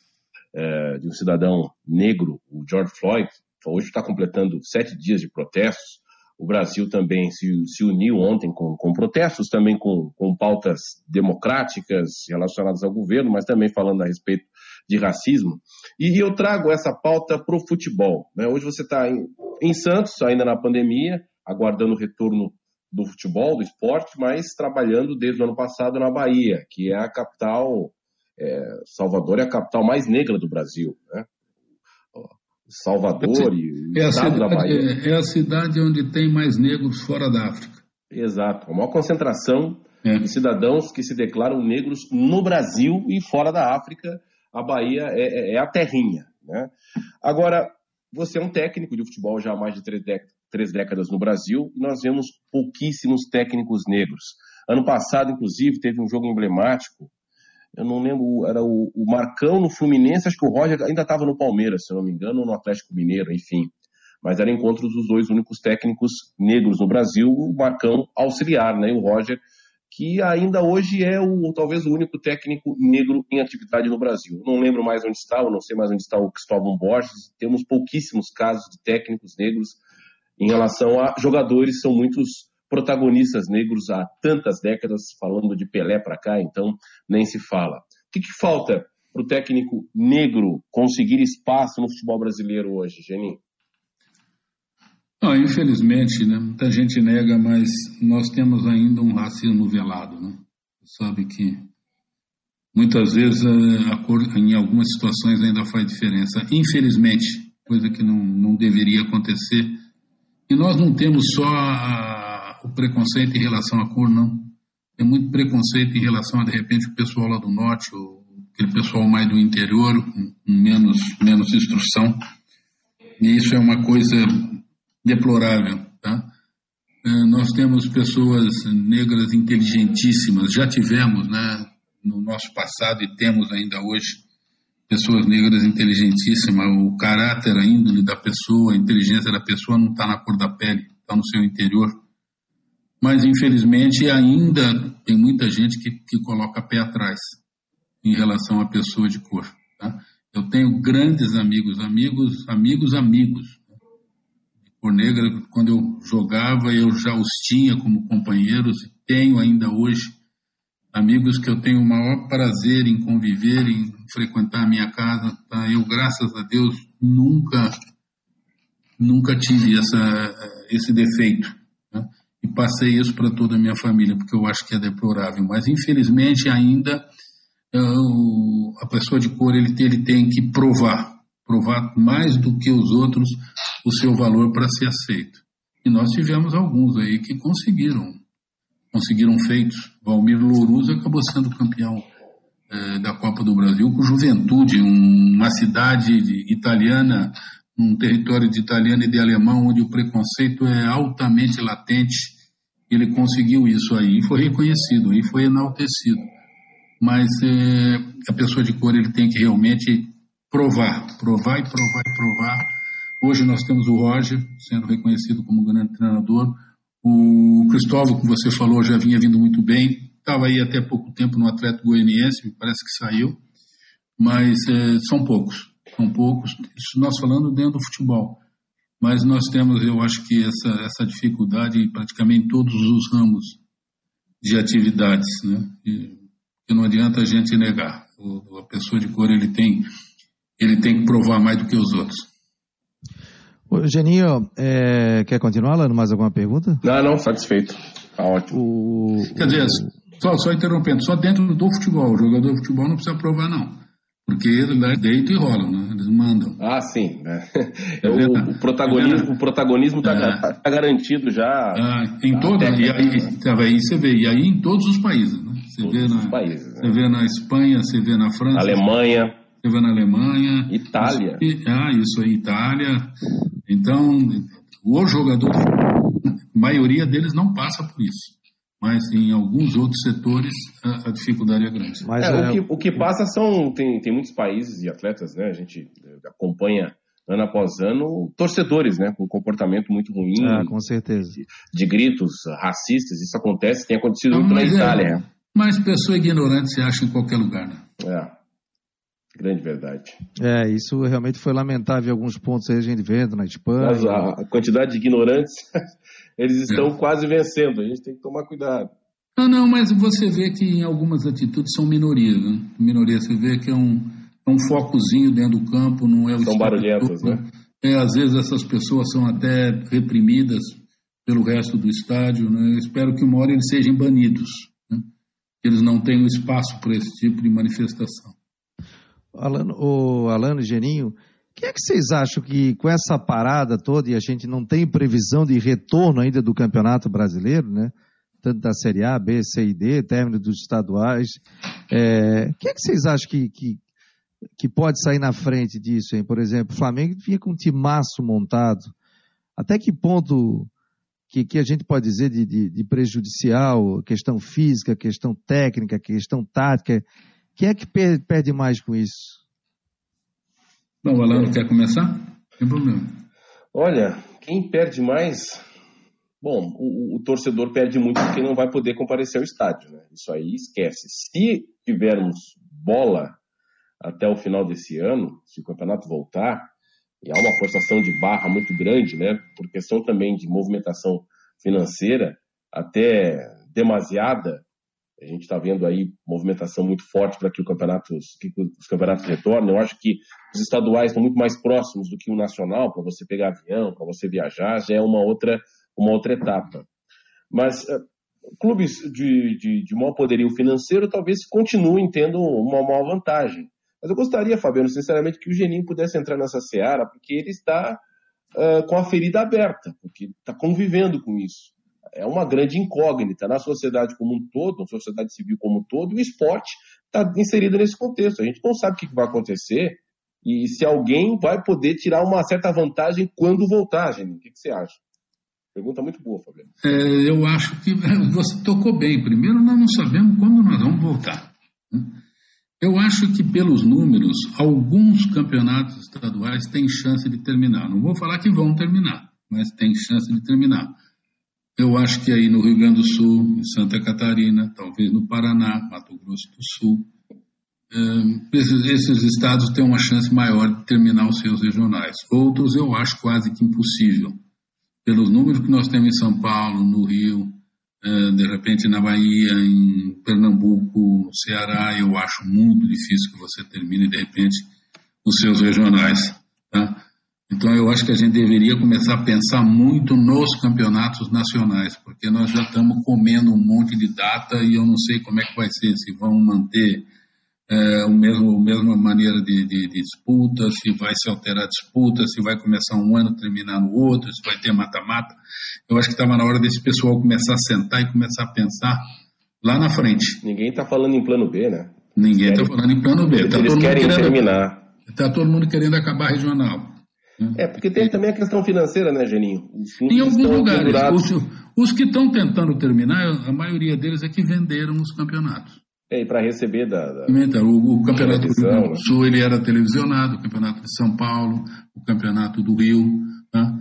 é, de um cidadão negro, o George Floyd, hoje está completando sete dias de protestos, o Brasil também se, se uniu ontem com, com protestos, também com, com pautas democráticas relacionadas ao governo, mas também falando a respeito de racismo. E eu trago essa pauta para o futebol. Né? Hoje você está em, em Santos, ainda na pandemia, aguardando o retorno do futebol, do esporte, mas trabalhando desde o ano passado na Bahia, que é a capital, é, Salvador é a capital mais negra do Brasil. Né? Salvador e é a, cidade, da Bahia. É a cidade onde tem mais negros fora da África. Exato, a maior concentração é. de cidadãos que se declaram negros no Brasil e fora da África a Bahia é, é, é a terrinha. Né? Agora, você é um técnico de futebol já há mais de três, três décadas no Brasil e nós vemos pouquíssimos técnicos negros. Ano passado, inclusive, teve um jogo emblemático. Eu não lembro, era o, o Marcão no Fluminense, acho que o Roger ainda estava no Palmeiras, se não me engano, ou no Atlético Mineiro, enfim. Mas era encontro dos dois únicos técnicos negros no Brasil, o Marcão auxiliar, né? E o Roger que ainda hoje é o talvez o único técnico negro em atividade no Brasil. não lembro mais onde está, não sei mais onde está o Cristóvão Borges. Temos pouquíssimos casos de técnicos negros em relação a jogadores, são muitos protagonistas negros há tantas décadas, falando de Pelé para cá, então nem se fala. que, que falta para o técnico negro conseguir espaço no futebol brasileiro hoje, Geninho? Não, infelizmente, né, muita gente nega, mas nós temos ainda um racismo velado. Né? Sabe que muitas vezes a, cor, em algumas situações ainda faz diferença. Infelizmente, coisa que não, não deveria acontecer. E nós não temos só a, o preconceito em relação à cor, não. Tem muito preconceito em relação a, de repente, o pessoal lá do norte, ou aquele pessoal mais do interior, com menos, menos instrução. E isso é uma coisa deplorável. Tá? É, nós temos pessoas negras inteligentíssimas, já tivemos né, no nosso passado e temos ainda hoje pessoas negras inteligentíssimas. O caráter, a índole da pessoa, a inteligência da pessoa não está na cor da pele, está no seu interior. Mas, infelizmente, ainda tem muita gente que, que coloca pé atrás em relação à pessoa de cor. Tá? Eu tenho grandes amigos, amigos, amigos, amigos por negra, quando eu jogava, eu já os tinha como companheiros tenho ainda hoje amigos que eu tenho o maior prazer em conviver, em frequentar a minha casa. Tá? Eu, graças a Deus, nunca nunca tive essa, esse defeito. Né? E passei isso para toda a minha família, porque eu acho que é deplorável. Mas, infelizmente, ainda uh, a pessoa de cor ele, ele tem que provar provar mais do que os outros o seu valor para ser aceito. E nós tivemos alguns aí que conseguiram, conseguiram feitos. Valmir Louruso acabou sendo campeão é, da Copa do Brasil com Juventude, uma cidade italiana, um território de italiano e de alemão onde o preconceito é altamente latente. Ele conseguiu isso aí, foi reconhecido, e foi enaltecido. Mas é, a pessoa de cor ele tem que realmente provar, provar e provar e provar. Hoje nós temos o Roger sendo reconhecido como grande treinador. O Cristóvão, que você falou, já vinha vindo muito bem. Estava aí até pouco tempo no Atlético Goianiense, parece que saiu. Mas é, são poucos, são poucos. Isso nós falando dentro do futebol. Mas nós temos, eu acho que essa, essa dificuldade praticamente em todos os ramos de atividades, né? E, que não adianta a gente negar. O, a pessoa de cor ele tem ele tem que provar mais do que os outros. O Geninho, é, quer continuar, Lano? Mais alguma pergunta? Não, não, satisfeito. Tá ótimo. O, Quer dizer, só, só interrompendo, só dentro do futebol, o jogador de futebol não precisa provar, não. Porque ele lá deita e rola, né? Eles mandam. Ah, sim. Né? O, o, protagonismo, o protagonismo está é. Tá, garantido já. Ah, em toda, e aí, tá, aí você vê, e aí em todos os países, né? Você todos vê na, países, né? Você vê na Espanha, você vê na França. Alemanha esteve na Alemanha. Itália. ah, isso aí, Itália. Então, o jogador, a maioria deles não passa por isso. Mas em alguns outros setores a, a dificuldade é grande. Mas é, é... O, que, o que passa são. Tem, tem muitos países e atletas, né? A gente acompanha ano após ano torcedores, né? Com comportamento muito ruim. Ah, com certeza. De, de gritos racistas. Isso acontece, tem acontecido muito na é, Itália. É, mas pessoa ignorante se acha em qualquer lugar, né? É. Grande verdade. É, isso realmente foi lamentável em alguns pontos aí a gente vendo na Espanha. Mas a, quantidade de ignorantes, eles estão é. quase vencendo, a gente tem que tomar cuidado. Não, não, mas você vê que em algumas atitudes são minorias, né? Minoria, você vê que é um, é um focozinho dentro do campo, não é o São barulhentas, né? É, às vezes essas pessoas são até reprimidas pelo resto do estádio, né? Eu espero que uma hora eles sejam banidos, né? Eles não tenham espaço para esse tipo de manifestação. Alano, o Alano Geninho, que é que vocês acham que com essa parada toda e a gente não tem previsão de retorno ainda do Campeonato Brasileiro, né? Tanto da Série A, B, C e D, término dos estaduais. É, o que é que vocês acham que, que, que pode sair na frente disso, hein? Por exemplo, o Flamengo vinha com um timaço montado. Até que ponto que, que a gente pode dizer de, de, de prejudicial, questão física, questão técnica, questão tática, quem é que perde mais com isso? Bom, o Alano quer começar? Tem problema. Olha, quem perde mais? Bom, o, o, torcedor perde muito porque não vai poder comparecer ao estádio, né? Isso aí esquece. Se tivermos bola até o final desse ano, se o campeonato voltar, e há uma forçação de barra muito grande, né? Por questão também de movimentação financeira, até demasiada, A gente está vendo aí movimentação muito forte para que, que os campeonatos retornem. Eu acho que os estaduais estão muito mais próximos do que o nacional, para você pegar avião, para você viajar, já é uma outra, uma outra etapa. Mas uh, clubes de, de, de maior poderio financeiro talvez continuem tendo uma maior vantagem. Mas eu gostaria, Fabiano, sinceramente, que o Geninho pudesse entrar nessa seara, porque ele está uh, com a ferida aberta, porque está convivendo com isso é uma grande incógnita na sociedade como um todo, na sociedade civil como um todo, o esporte está inserido nesse contexto. A gente não sabe o que vai acontecer e se alguém vai poder tirar uma certa vantagem quando voltar, gente. O que, você acha? Pergunta muito boa, Fabiano. É, eu acho que você tocou bem. Primeiro, nós não sabemos quando nós vamos voltar. Né? Eu acho que, pelos números, alguns campeonatos estaduais têm chance de terminar. Não vou falar que vão terminar, mas tem chance de terminar. Eu acho que aí no Rio Grande do Sul, em Santa Catarina, talvez no Paraná, Mato Grosso do Sul, eh, esses, estados têm uma chance maior de terminar os seus regionais. Outros eu acho quase que impossível. Pelos números que nós temos em São Paulo, no Rio, eh, de repente na Bahia, em Pernambuco, Ceará, eu acho muito difícil que você termine de repente os seus regionais. Tá? Então eu acho que a gente deveria começar a pensar muito nos campeonatos nacionais, porque nós já estamos comendo um monte de data e eu não sei como é que vai ser, se vão manter é, o mesmo, a mesma maneira de, de, de, disputa, se vai se alterar a disputa, se vai começar um ano terminar no outro, se vai ter mata-mata. Eu acho que estava na hora desse pessoal começar a sentar e começar a pensar lá na frente. Ninguém está falando em plano B, né? Ninguém está falando em plano B. Eles, tá eles querem querendo, terminar. Está todo mundo querendo acabar regional. É, porque tem também a questão financeira, né, Geninho? Em alguns lugares. Os, os, que estão tentando terminar, a maioria deles é que venderam os campeonatos. É, e para receber da. da... O, o campeonato do Rio né? Sul ele era televisionado, o campeonato de São Paulo, o campeonato do Rio. Tá?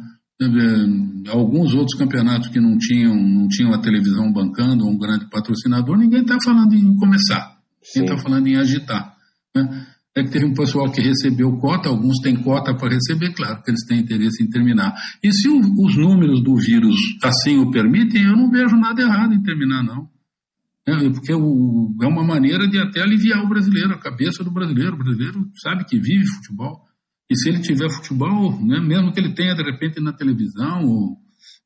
Alguns outros campeonatos que não tinham, não tinham a televisão bancando, um grande patrocinador, ninguém está falando em começar. Ninguém está falando em agitar. Né? É que teve um pessoal que recebeu cota, alguns têm cota para receber, claro que eles têm interesse em terminar. E se o, os números do vírus assim o permitem, eu não vejo nada errado em terminar, não. É, porque o, é uma maneira de até aliviar o brasileiro, a cabeça do brasileiro. O brasileiro sabe que vive futebol. E se ele tiver futebol, né, mesmo que ele tenha de repente na televisão,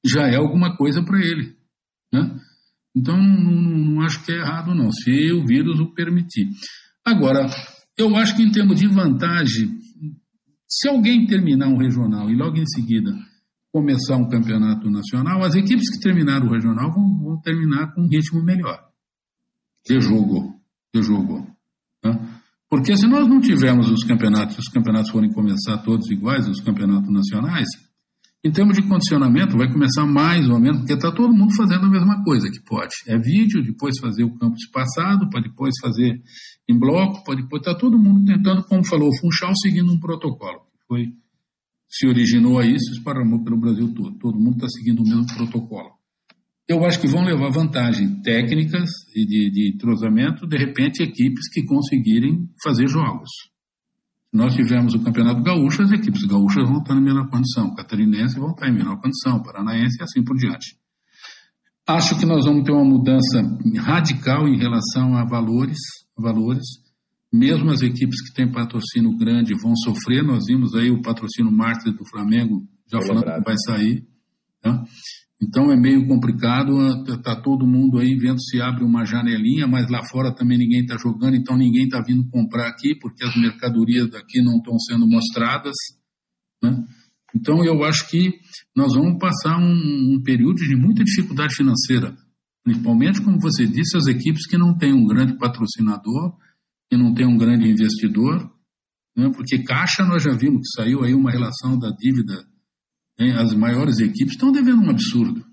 já é alguma coisa para ele. Né? Então não, não acho que é errado, não, se o vírus o permitir. Agora, eu acho que em termos de vantagem, se alguém terminar um regional e logo em seguida começar um campeonato nacional, as equipes que terminaram o regional vão, vão terminar com um ritmo melhor de jogo, de jogo. Tá? Porque se nós não tivermos os campeonatos, os campeonatos forem começar todos iguais, os campeonatos nacionais, em termos de condicionamento, vai começar mais ou menos, porque está todo mundo fazendo a mesma coisa que pode. É vídeo, depois fazer o campo espaçado, para depois fazer em bloco, para depois. Está todo mundo tentando, como falou o Funchal, seguindo um protocolo. Foi, se originou aí, se esparramou pelo Brasil todo. Todo mundo está seguindo o mesmo protocolo. Eu acho que vão levar vantagem técnicas e de, de entrosamento, de repente, equipes que conseguirem fazer jogos nós tivemos o Campeonato Gaúcho, as equipes gaúchas vão estar na melhor condição, catarinense vão estar em melhor condição, paranaense e assim por diante. Acho que nós vamos ter uma mudança radical em relação a valores, valores. Mesmo as equipes que têm patrocínio grande vão sofrer. Nós vimos aí o patrocínio Mártir do Flamengo já falando que vai sair. Tá? Então é meio complicado, está todo mundo aí vendo se abre uma janelinha, mas lá fora também ninguém está jogando, então ninguém está vindo comprar aqui, porque as mercadorias daqui não estão sendo mostradas. Né? Então eu acho que nós vamos passar um, um, período de muita dificuldade financeira, principalmente, como você disse, as equipes que não têm um grande patrocinador, que não têm um grande investidor, né? porque Caixa nós já vimos que saiu aí uma relação da dívida as maiores equipes estão devendo um absurdo.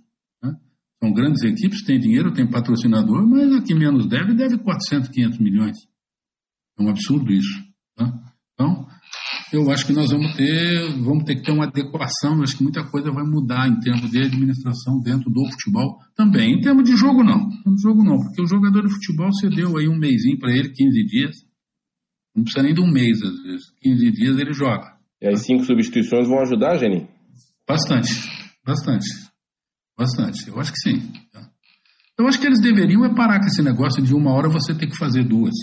Né? São grandes equipes, têm dinheiro, têm patrocinador, mas a que menos deve, deve 400, 500 milhões. É um absurdo isso. Né? Então, eu acho que nós vamos ter, vamos ter que ter uma adequação, eu acho que muita coisa vai mudar em termos de administração dentro do futebol também. Em termos de jogo, não. Em termos de jogo, não, porque o jogador de futebol você deu aí um mêsinho para ele, 15 dias. Não precisa nem de um mês, às vezes. 15 dias ele joga. E as cinco substituições vão ajudar, Geninho? Bastante, bastante, bastante. Eu acho que sim. Eu acho que eles deveriam é parar com esse negócio de uma hora você ter que fazer duas.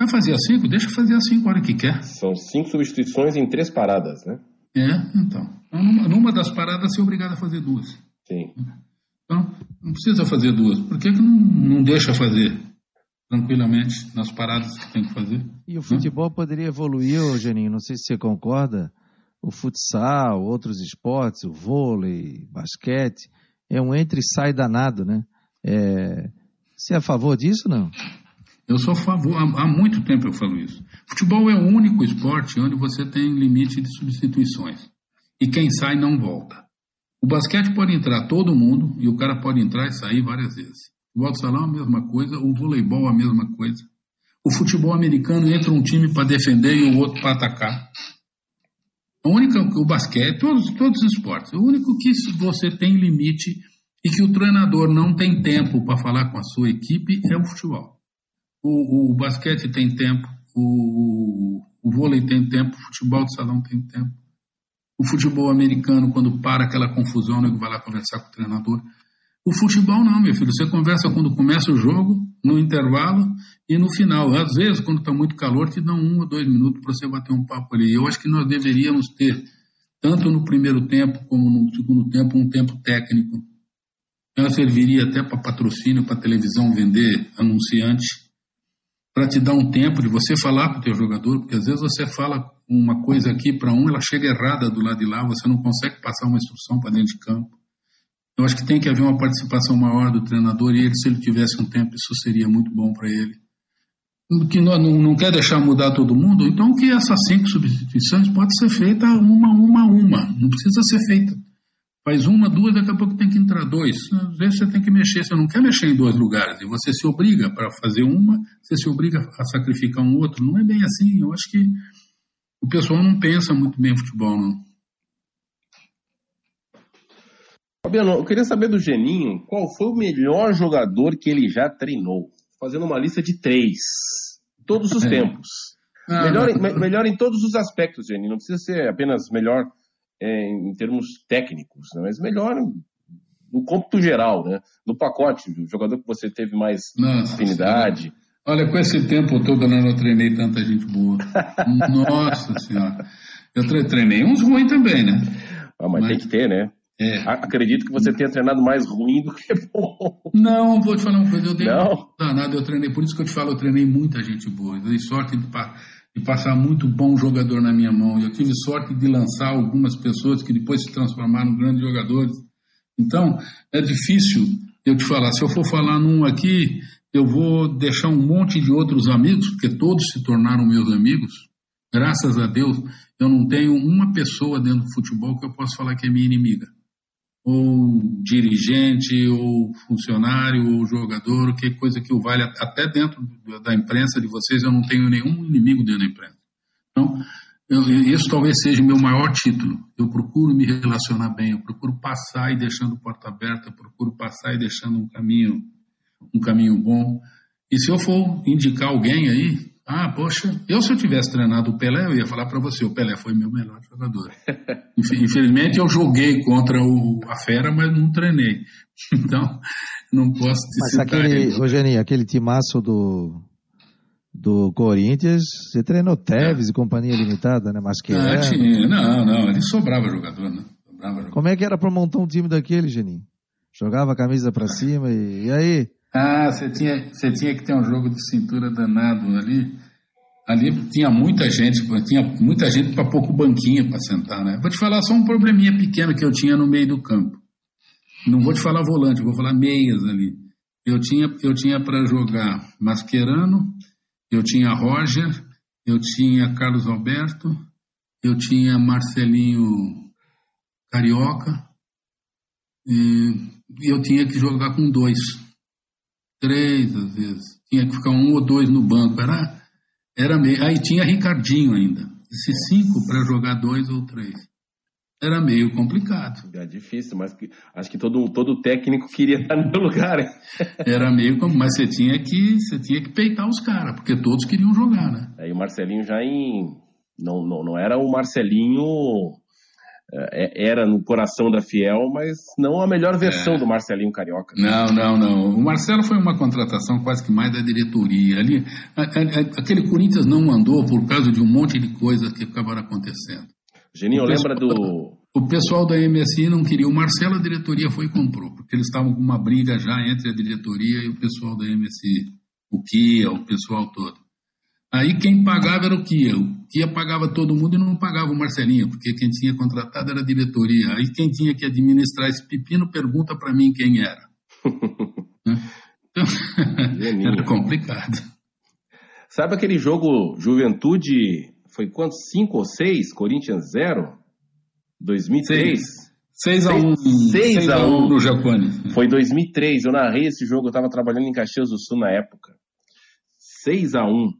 Vai fazer as cinco? Deixa fazer as cinco a hora que quer. São cinco substituições em três paradas, né? É, então. então numa, numa das paradas, ser obrigado a fazer duas. Sim. Então, não precisa fazer duas. Por que, que não, não deixa fazer tranquilamente nas paradas que tem que fazer? E o futebol né? poderia evoluir, Geninho, não sei se você concorda, o futsal, outros esportes, o vôlei, basquete, é um entre e sai danado, né? É... Você é a favor disso não? Eu sou a favor, há, há muito tempo eu falo isso. Futebol é o único esporte onde você tem limite de substituições. E quem sai não volta. O basquete pode entrar todo mundo e o cara pode entrar e sair várias vezes. O alto salão é a mesma coisa, o voleibol é a mesma coisa. O futebol americano entra um time para defender e o outro para atacar. A única, o basquete, todos, todos os esportes, o único que você tem limite e que o treinador não tem tempo para falar com a sua equipe é o futebol. O, o basquete tem tempo, o, o vôlei tem tempo, o futebol de salão tem tempo. O futebol americano, quando para aquela confusão, ele vai lá conversar com o treinador. O futebol não, meu filho. Você conversa quando começa o jogo, no intervalo e no final. Às vezes, quando está muito calor, te dão um ou dois minutos para você bater um papo ali. Eu acho que nós deveríamos ter, tanto no primeiro tempo como no segundo tempo, um tempo técnico. Ela serviria até para patrocínio, para televisão vender anunciante, para te dar um tempo de você falar para o teu jogador, porque às vezes você fala uma coisa aqui para um, ela chega errada do lado de lá, você não consegue passar uma instrução para dentro de campo. Eu acho que tem que haver uma participação maior do treinador e ele, se ele tivesse um tempo, isso seria muito bom para ele. Que não, não, quer deixar mudar todo mundo, então que essas cinco substituições pode ser feita uma, uma, uma. Não precisa ser feita. Faz uma, duas, daqui a pouco tem que entrar dois. Às vezes você tem que mexer, você não quer mexer em dois lugares, e você se obriga para fazer uma, você se obriga a sacrificar um outro. Não é bem assim. Eu acho que o pessoal não pensa muito bem futebol, não. Fabiano, eu queria saber do Geninho qual foi o melhor jogador que ele já treinou. Fazendo uma lista de três. Todos os é. tempos. Ah, melhor, em, melhor em todos os aspectos, Geninho. Não precisa ser apenas melhor é, em termos técnicos, né? mas melhor no cômputo geral, né? No pacote, o jogador que você teve mais Nossa, afinidade. Senhora. Olha, com esse tempo todo eu não treinei tanta gente boa. Nossa Senhora. Eu treinei uns ruins também, né? Ah, mas, mas, tem que ter, né? É. Acredito que você tenha treinado mais ruim do que bom. Não, vou te falar uma coisa. Eu dei não. danado, eu treinei. Por isso que eu te falo, eu treinei muita gente boa. Eu dei sorte de, de, passar muito bom jogador na minha mão. Eu tive sorte de lançar algumas pessoas que depois se transformaram em grandes jogadores. Então, é difícil eu te falar. Se eu for falar num aqui, eu vou deixar um monte de outros amigos, porque todos se tornaram meus amigos. Graças a Deus, eu não tenho uma pessoa dentro do futebol que eu possa falar que é minha inimiga ou dirigente, ou funcionário, ou jogador, que coisa que o vale até dentro da imprensa de vocês, eu não tenho nenhum inimigo dentro da imprensa. Então, eu, isso talvez seja meu maior título. Eu procuro me relacionar bem, eu procuro passar e deixando porta aberta, eu procuro passar e deixando um caminho, um caminho bom. E se eu for indicar alguém aí, ah, poxa, eu se eu tivesse treinado o Pelé, eu ia falar para você, o Pelé foi meu melhor jogador. Infelizmente eu joguei contra o, a Fera, mas não treinei. Então, não posso te Mas aquele, Rogério, aquele timaço do, do Corinthians, você treinou Teves é. e Companhia Limitada, né? Mas que não, tinha, não, não, ele sobrava jogador, né? Sobrava jogador. Como é que era para montar um time daquele, Geninho? Jogava a camisa para cima e, e aí? Ah, você tinha, você tinha que ter um jogo de cintura danado ali. Ali tinha muita gente, tinha muita gente para pouco banquinho para sentar, né? Vou te falar só um probleminha pequeno que eu tinha no meio do campo. Não vou te falar volante, vou falar meias ali. Eu tinha, eu tinha para jogar Mascherano, eu tinha Roger, eu tinha Carlos Alberto, eu tinha Marcelinho Carioca, e eu tinha que jogar com dois três às vezes. Tinha que ficar um ou dois no banco. Era, era meio. Aí tinha Ricardinho ainda. Esses cinco para jogar dois ou três. Era meio complicado. É difícil, mas acho que todo, todo técnico queria estar no lugar. Hein? Era meio mas você tinha que você tinha que peitar os caras, porque todos queriam jogar, né? Aí o Marcelinho já em não, não, não era o Marcelinho é, era no coração da Fiel, mas não a melhor versão é. do Marcelinho Carioca. Não, não, não. O Marcelo foi uma contratação quase que mais da diretoria. Ali, a, a, aquele Corinthians não andou por causa de um monte de coisas que acabaram acontecendo. Geninho, lembra do. O pessoal da MSI não queria. O Marcelo, a diretoria foi e comprou, porque eles estavam com uma briga já entre a diretoria e o pessoal da MSI. O Kia, o pessoal todo. Aí quem pagava era o Kia. O Kia pagava todo mundo e não pagava o Marcelinho, porque quem tinha contratado era a diretoria. Aí quem tinha que administrar esse pepino pergunta para mim quem era. então, era complicado. Sabe aquele jogo Juventude, foi quanto? 5 ou 6? Corinthians 0? 2003? 6 a 1 6 a 1 no Japone. Foi 2003, eu narrei esse jogo, eu estava trabalhando em Caxias do Sul na época. 6 a 1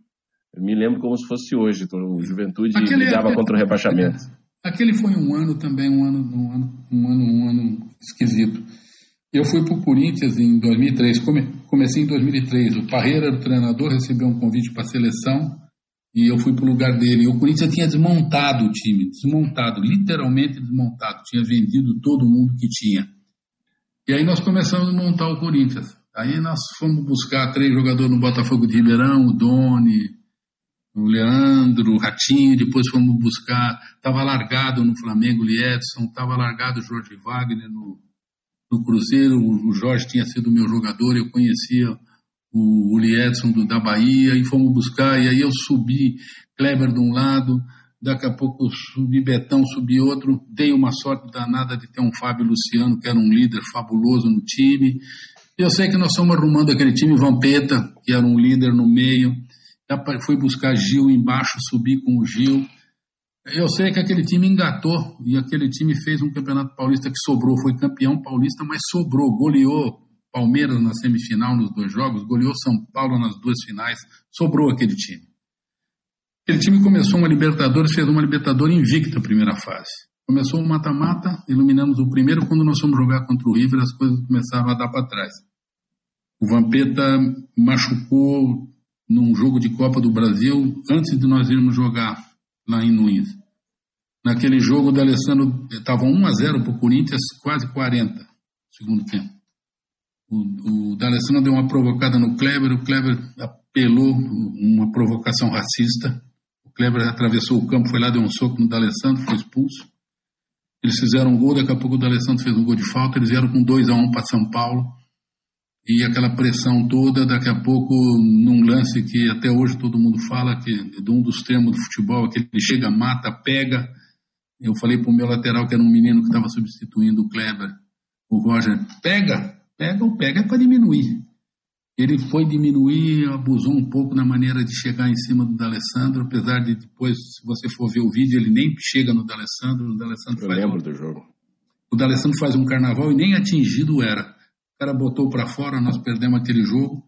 eu me lembro como se fosse hoje, o Juventude aquele, ligava aquele, contra o rebaixamento. Aquele foi um ano também, um ano, um ano, um ano, um ano esquisito. Eu fui para o Corinthians em 2003, come, comecei em 2003. O Parreira era o treinador, recebeu um convite para a seleção e eu fui para o lugar dele. E o Corinthians tinha desmontado o time, desmontado, literalmente desmontado. Tinha vendido todo mundo que tinha. E aí nós começamos a montar o Corinthians. Aí nós fomos buscar três jogadores no Botafogo de Ribeirão, o Doni, o Leandro, o Ratinho, depois fomos buscar, estava largado no Flamengo o Liedson, estava largado o Jorge Wagner no, no Cruzeiro, o, Jorge tinha sido meu jogador, eu conhecia o, o Liedson do, da Bahia, e fomos buscar, e aí eu subi Kleber de um lado, daqui a pouco subi Betão, subi outro, dei uma sorte danada de ter um Fábio Luciano, que era um líder fabuloso no time, eu sei que nós estamos arrumando aquele time Vampeta, que era um líder no meio, fui buscar Gil embaixo, subi com o Gil. Eu sei que aquele time engatou e aquele time fez um campeonato paulista que sobrou, foi campeão paulista, mas sobrou, goleou Palmeiras na semifinal nos dois jogos, goleou São Paulo nas duas finais, sobrou aquele time. Aquele time começou uma Libertadores, fez uma Libertadores invicta primeira fase. Começou o mata-mata, iluminamos o primeiro, quando nós fomos jogar contra o River, as coisas começaram a dar para trás. O Vampeta machucou num jogo de Copa do Brasil, antes de nós irmos jogar lá em Nunes. Naquele jogo, o D'Alessandro estava 1 a 0 para o Corinthians, quase 40, segundo tempo. O, o D'Alessandro deu uma provocada no Kleber, o Kleber apelou uma provocação racista. O Kleber atravessou o campo, foi lá, deu um soco no D'Alessandro, foi expulso. Eles fizeram um gol, daqui a pouco o D'Alessandro fez um gol de falta, eles vieram com 2 a 1 para São Paulo e aquela pressão toda, daqui a pouco, num lance que até hoje todo mundo fala, que de um dos termos do futebol, que ele chega, mata, pega. Eu falei para o meu lateral, que era um menino que estava substituindo o Kleber, o Roger, pega, pega ou pega é para diminuir. Ele foi diminuir, abusou um pouco na maneira de chegar em cima do D'Alessandro, apesar de depois, se você for ver o vídeo, ele nem chega no D'Alessandro, o D'Alessandro Eu faz lembro um, do jogo. O D'Alessandro faz um carnaval e nem atingido era cara botou para fora, nós perdemos aquele jogo.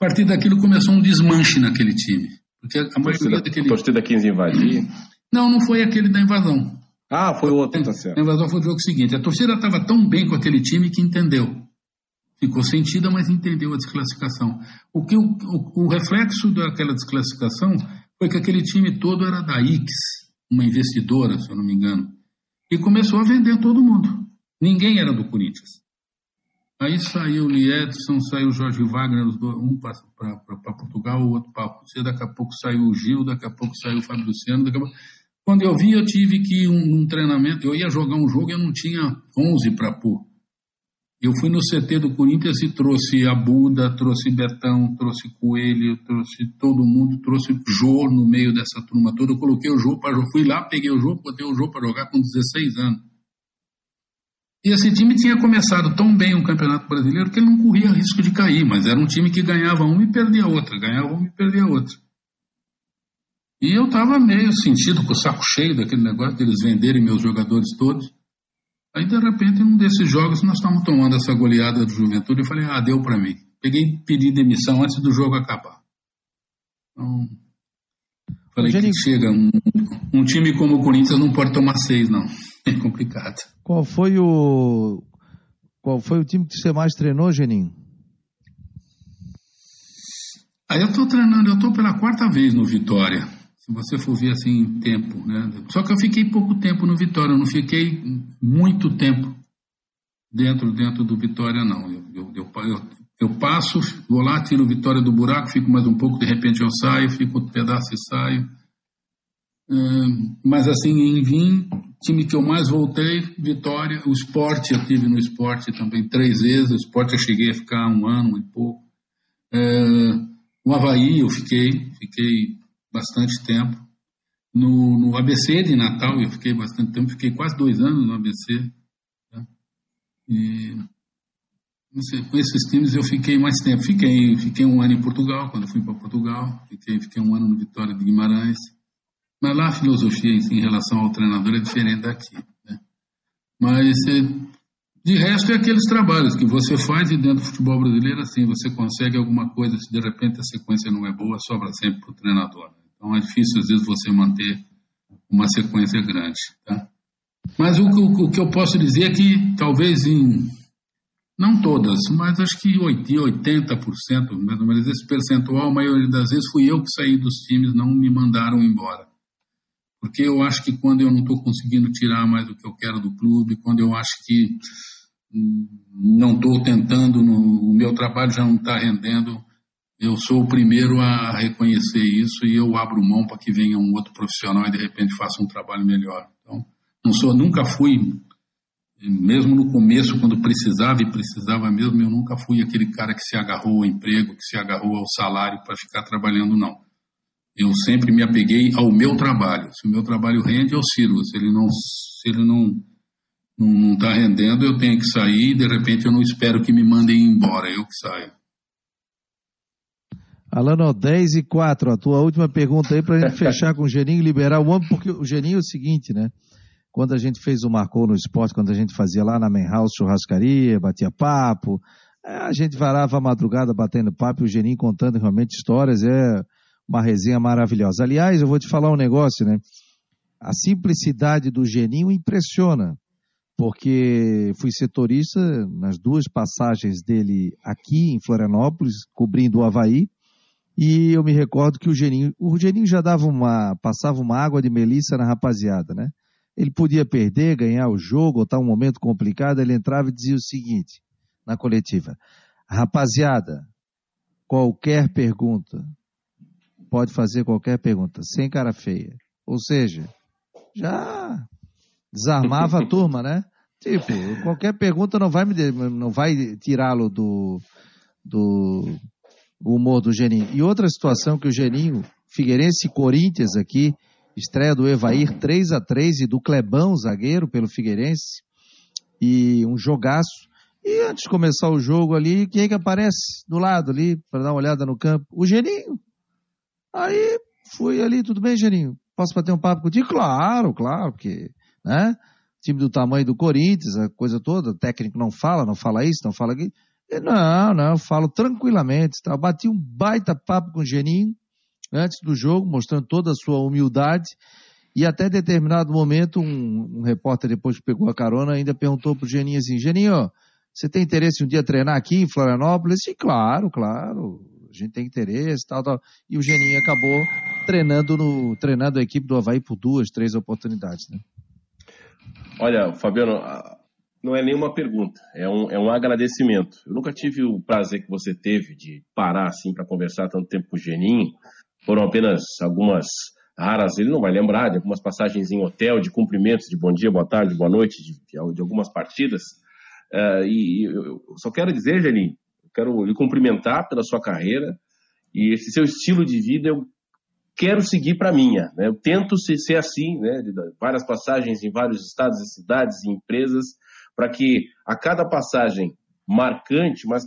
A partir daquilo começou um desmanche naquele time. Porque a maioria torcida, daquele. A torcida 15 invadir? Não, não foi aquele da invasão. Ah, foi o outro, tá certo. A invasão foi o jogo seguinte. A torcida estava tão bem com aquele time que entendeu. Ficou sentida, mas entendeu a desclassificação. O, que, o, o, o reflexo daquela desclassificação foi que aquele time todo era da X, uma investidora, se eu não me engano. E começou a vender todo mundo. Ninguém era do Corinthians. Aí saiu o Liedson, saiu o Jorge Wagner, um para Portugal, o outro para Rússia, daqui a pouco saiu o Gil, daqui a pouco saiu o Fábio Luciano, pouco... Quando eu vi, eu tive que um, um treinamento, eu ia jogar um jogo e eu não tinha 11 para pôr. Eu fui no CT do Corinthians e trouxe a Buda, trouxe Betão, trouxe Coelho, trouxe todo mundo, trouxe Jô no meio dessa turma toda. Eu coloquei o Jô para fui lá, peguei o Jô, botei o Jô para jogar com 16 anos. E esse time tinha começado tão bem o Campeonato Brasileiro que ele não corria risco de cair, mas era um time que ganhava uma e perdia outra, ganhava uma e perdia outra. E eu estava meio sentido com o saco cheio daquele negócio deles de venderem meus jogadores todos. Aí, de repente, em um desses jogos, nós estávamos tomando essa goleada do Juventude. Eu falei, ah, deu para mim. Peguei pedi demissão antes do jogo acabar. Então, falei que chega, um, um time como o Corinthians não pode tomar seis, não. É complicado. Qual foi o qual foi o time que você mais treinou, Geninho? Aí eu estou treinando, eu estou pela quarta vez no Vitória. Se você for ver assim em tempo, né? Só que eu fiquei pouco tempo no Vitória, eu não fiquei muito tempo dentro dentro do Vitória, não. Eu, eu, eu, eu, passo, vou lá, tiro o Vitória do buraco, fico mais um pouco, de repente eu saio, fico outro pedaço e saio. mas assim, em Vim, time que eu mais voltei, Vitória. O esporte, eu tive no esporte também três vezes. O esporte eu cheguei a ficar um ano e pouco. o Havaí eu fiquei, fiquei bastante tempo. No, no ABC de Natal eu fiquei bastante tempo, fiquei quase dois anos no ABC. Tá? E sei, com esses times eu fiquei mais tempo. Fiquei, fiquei um ano em Portugal, quando fui para Portugal. Fiquei, fiquei um ano no Vitória de Guimarães. Mas lá a filosofia em relação ao treinador é diferente daqui. Né? Mas é, de resto é aqueles trabalhos que você faz e dentro do futebol brasileiro assim você consegue alguma coisa. Se de repente a sequência não é boa, sobra sempre para o treinador. Então é difícil às vezes você manter uma sequência grande. Tá? Mas o, o, o que eu posso dizer é que talvez em não todas, mas acho que 80%, mais ou menos esse percentual, a maioria das vezes fui eu que saí dos times, não me mandaram embora. Porque eu acho que quando eu não estou conseguindo tirar mais do que eu quero do clube, quando eu acho que não estou tentando, o meu trabalho já não está rendendo, eu sou o primeiro a reconhecer isso e eu abro mão para que venha um outro profissional e de repente faça um trabalho melhor. Então, não sou, nunca fui, mesmo no começo, quando precisava e precisava mesmo, eu nunca fui aquele cara que se agarrou ao emprego, que se agarrou ao salário para ficar trabalhando, não. Eu sempre me apeguei ao meu trabalho. Se o meu trabalho rende, eu sirvo. Se ele não, se ele não não está rendendo, eu tenho que sair de repente eu não espero que me mandem embora, eu que saio. Alano, 10 e 4, a tua última pergunta aí para a gente fechar com o Geninho e liberar o homem, porque o Geninho é o seguinte, né? Quando a gente fez o Marcou no Esporte, quando a gente fazia lá na Main House churrascaria, batia papo, é, a gente varava a madrugada batendo papo e o Geninho contando realmente histórias, é uma resenha maravilhosa. Aliás, eu vou te falar um negócio, né? A simplicidade do Geninho impressiona, porque fui setorista nas duas passagens dele aqui em Florianópolis, cobrindo o Havaí, e eu me recordo que o Geninho, o Geninho já dava uma, passava uma água de melissa na rapaziada, né? Ele podia perder, ganhar o jogo, ou estar tá um momento complicado, ele entrava e dizia o seguinte, na coletiva, rapaziada, qualquer pergunta, pode fazer qualquer pergunta, sem cara feia. Ou seja, já desarmava a turma, né? Tipo, qualquer pergunta não vai me não vai tirá-lo do, do humor do Geninho. E outra situação que o Geninho, Figueirense e Corinthians aqui, estreia do Evair 3 a 3 e do Clebão, zagueiro, pelo Figueirense, e um jogaço. E antes de começar o jogo ali, quem é que aparece do lado ali, para dar uma olhada no campo? O Geninho. Aí fui ali, tudo bem, Geninho? Posso bater um papo contigo? Claro, claro, porque, né? Time do tamanho do Corinthians, a coisa toda, o técnico não fala, não fala isso, não fala aquilo. Não, não, eu falo tranquilamente. Tá? Bati um baita papo com o Geninho antes do jogo, mostrando toda a sua humildade. E até determinado momento, um, um repórter, depois que pegou a carona, ainda perguntou para o Geninho assim: Geninho, você tem interesse um dia treinar aqui em Florianópolis? E claro, claro, a gente tem interesse, tal, tal. E o Geninho acabou treinando, no, treinando a equipe do Havaí por duas, três oportunidades, né? Olha, Fabiano, não é nenhuma pergunta, é um, é um agradecimento. Eu nunca tive o prazer que você teve de parar assim para conversar tanto tempo com o Geninho. Foram apenas algumas raras, ele não vai lembrar, de algumas passagens em hotel, de cumprimentos, de bom dia, boa tarde, boa noite, de, de algumas partidas. Uh, e, eu só quero dizer, Geninho, quero lhe cumprimentar pela sua carreira e esse seu estilo de vida eu quero seguir para minha. Né? Eu tento ser assim, né? de várias passagens em vários estados e cidades e empresas, para que a cada passagem marcante, mas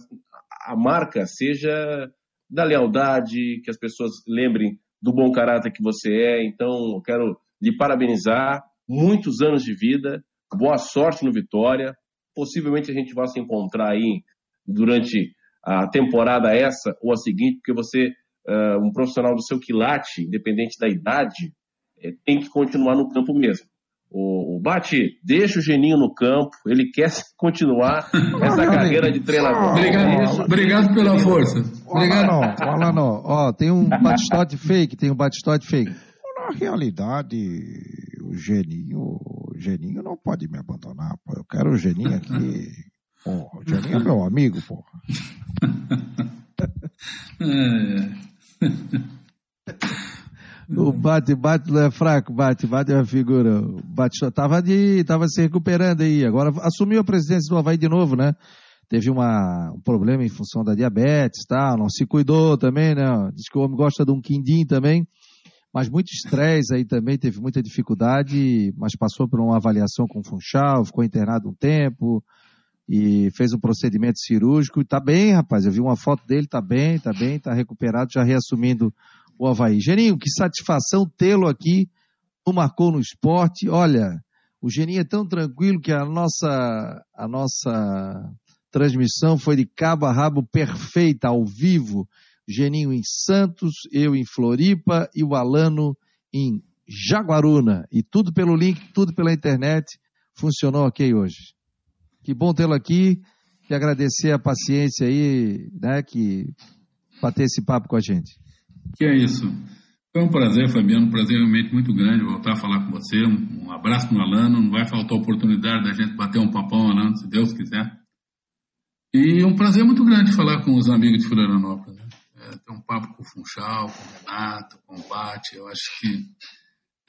a marca seja da lealdade, que as pessoas lembrem do bom caráter que você é. Então, eu quero lhe parabenizar, muitos anos de vida, boa sorte no Vitória. Possivelmente a gente vai se encontrar aí durante a temporada essa ou a seguinte, porque você, uh, um profissional do seu quilate, independente da idade, é, tem que continuar no campo mesmo. O, o Bate, deixa o Geninho no campo, ele quer continuar essa carreira de treinador. Obrigado, obrigado pela força. Obrigado. Olha não, olha não. Ó, tem um batistote fake, tem um batistote fake. na realidade, o Geninho, o Geninho não pode me abandonar, pô. Eu quero o Geninho aqui. Porra, o Geninho é meu amigo, porra. O bate-bate não é fraco, bate-bate é uma figura. Bate tava, de, tava se recuperando aí. Agora assumiu a presidência do Havaí de novo, né? Teve uma, um problema em função da diabetes, tá? não se cuidou também, né? Diz que o homem gosta de um quindim também. Mas muito estresse aí também, teve muita dificuldade, mas passou por uma avaliação com o Funchal, ficou internado um tempo e fez um procedimento cirúrgico. Tá bem, rapaz. Eu vi uma foto dele, tá bem, tá bem, tá recuperado, já reassumindo o Havaí. Geninho, que satisfação tê-lo aqui no Marcou no Esporte. Olha, o Geninho é tão tranquilo que a nossa, a nossa transmissão foi de cabo a rabo perfeita, ao vivo. Geninho em Santos, eu em Floripa e o Alano em Jaguaruna. E tudo pelo link, tudo pela internet. Funcionou ok hoje. Que bom tê-lo aqui e agradecer a paciência aí, né, que bater esse papo com a gente. Que é isso. Foi um prazer, Fabiano, um prazer realmente muito grande voltar a falar com você. Um, abraço no Alano, não vai faltar oportunidade da gente bater um papão, Alano, se Deus quiser. E um prazer muito grande falar com os amigos de Florianópolis. Né? É, ter um papo com o Funchal, com o Renato, com o Bate. Eu acho que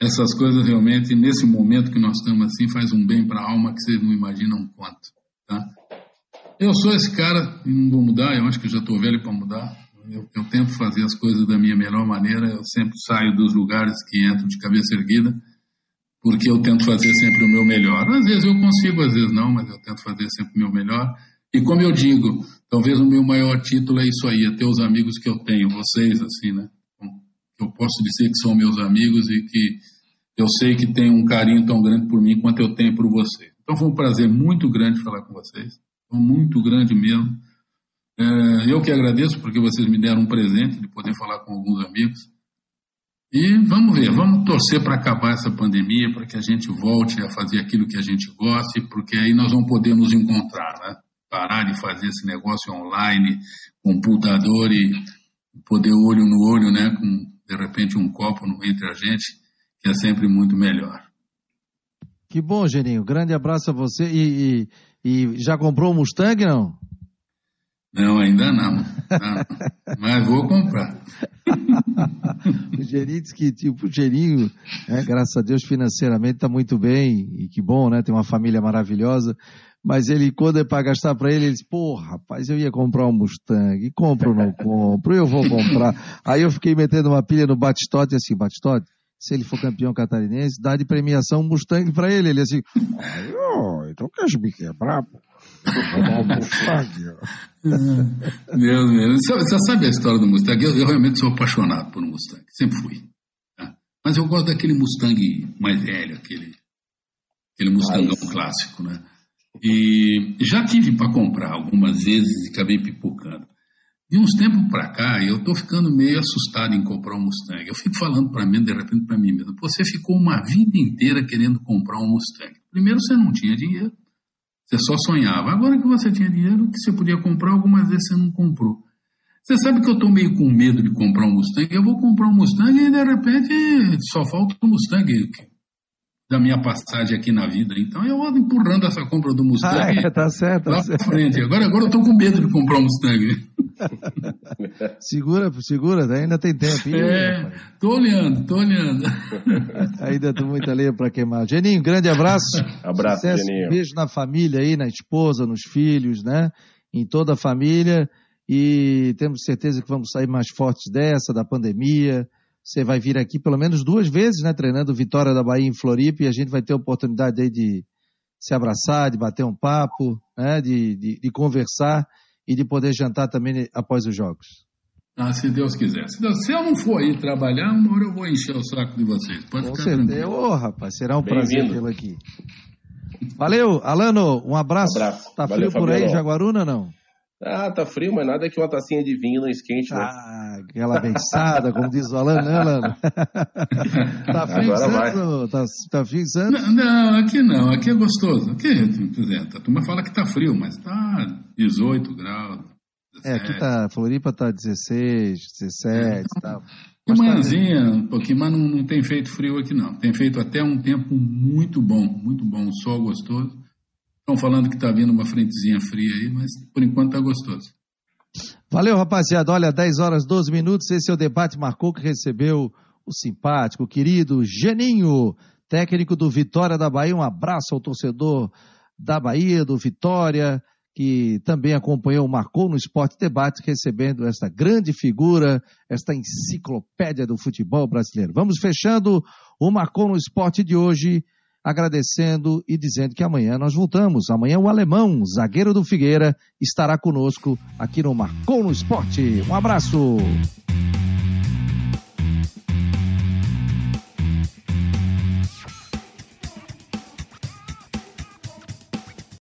essas coisas realmente, nesse momento que nós estamos assim, faz um bem para a alma que vocês não imaginam quanto. Tá? Eu sou esse cara e não vou mudar, eu acho que já estou velho para mudar. Eu, eu, tento fazer as coisas da minha melhor maneira, eu sempre saio dos lugares que entro de cabeça erguida, porque eu tento fazer sempre o meu melhor. Às vezes eu consigo, às vezes não, mas eu tento fazer sempre o meu melhor. E como eu digo, talvez o meu maior título é isso aí, é ter os amigos que eu tenho, vocês, assim, né? Eu posso dizer que são meus amigos e que eu sei que tem um carinho tão grande por mim quanto eu tenho por vocês. Então foi um prazer muito grande falar com vocês, muito grande mesmo. É, eu que agradeço porque vocês me deram um presente de poder falar com alguns amigos. E vamos ver, vamos torcer para acabar essa pandemia, para que a gente volte a fazer aquilo que a gente gosta, porque aí nós vamos poder nos encontrar, né? Parar de fazer esse negócio online, computador e poder olho no olho, né? Com de repente um copo entre a gente, que é sempre muito melhor. Que bom, Geninho. Grande abraço a você. E, e, e já comprou o Mustang, não? Não, ainda não. Mas vou comprar. o Geninho diz que, tipo, o Geninho, né, graças a Deus, financeiramente está muito bem, e que bom, né? Tem uma família maravilhosa. Mas ele, quando é para gastar para ele, ele diz, pô, rapaz, eu ia comprar um Mustang, compro ou não compro, eu vou comprar. Aí eu fiquei metendo uma pilha no Batistote, assim, Batistote, se ele for campeão catarinense, dá de premiação um Mustang para ele. Ele assim, oh, então quer me quebrar, pô. Deus meu. Você sabe a história do Mustang? Eu, eu, realmente sou apaixonado por um Mustang, sempre fui. Tá? Mas eu gosto daquele Mustang mais velho, aquele, aquele Mustangão Ai, clássico, né? E já tive para comprar algumas vezes e acabei pipocando. De uns tempos para cá, eu estou ficando meio assustado em comprar um Mustang. Eu fico falando para mim, de repente, para mim mesmo: você ficou uma vida inteira querendo comprar um Mustang. Primeiro, você não tinha dinheiro. Você só sonhava. Agora que você tinha dinheiro, que você podia comprar, algumas vezes você não comprou. Você sabe que eu estou meio com medo de comprar um Mustang. Eu vou comprar um Mustang e de repente só falta um Mustang da minha passagem aqui na vida. Então eu ando empurrando essa compra do Mustang ah, é, tá certo, tá lá certo. frente. Agora, agora eu estou com medo de comprar um Mustang. segura, segura, ainda tem tempo. Ih, é, tô olhando, tô olhando. ainda tem muita lenha para queimar. Geninho, grande abraço. abraço, Sucesso, Geninho. Um beijo na família aí, na esposa, nos filhos, né? Em toda a família. E temos certeza que vamos sair mais fortes dessa, da pandemia. Você vai vir aqui pelo menos duas vezes, né? Treinando Vitória da Bahia em Floripa e a gente vai ter a oportunidade aí de se abraçar, de bater um papo, né? de, de, de conversar e de poder jantar também após os jogos. Ah, se Deus quiser. Se, Deus, se eu não for aí trabalhar, uma hora eu vou encher o saco de vocês. Pode Com ficar certeza. tranquilo. Ô, prazer será um prazer tê-lo aqui. Valeu, Alano, um abraço. Um abraço. Tá Valeu, frio por aí, Jaguaruna, não? Ah, tá frio, mas nada que uma tacinha de vinho não esquente, né? Ah, aquela bençada, como diz o Alano, né, Alano? tá frio Agora Santos? Tá, tá frio em Santos? Não, não, aqui não, aqui é gostoso. Aqui, exemplo, a turma fala que tá frio, mas tá 18 graus, É, aqui tá, Floripa tá 16, 17 e tal. De manhãzinha, um pouquinho, mas não, não tem feito frio aqui não. Tem feito até um tempo muito bom, muito bom, um sol gostoso. Estão falando que está vindo uma frentezinha fria aí, mas por enquanto está gostoso. Valeu, rapaziada. Olha, 10 horas 12 minutos. Esse é o debate marcou que recebeu o simpático, o querido Geninho, técnico do Vitória da Bahia. Um abraço ao torcedor da Bahia, do Vitória, que também acompanhou, marcou no Esporte Debate, recebendo esta grande figura, esta enciclopédia do futebol brasileiro. Vamos fechando o Marcou no Esporte de hoje, agradecendo e dizendo que amanhã nós voltamos. Amanhã o alemão, zagueiro do Figueira, estará conosco aqui no Marcou no Esporte. Um abraço!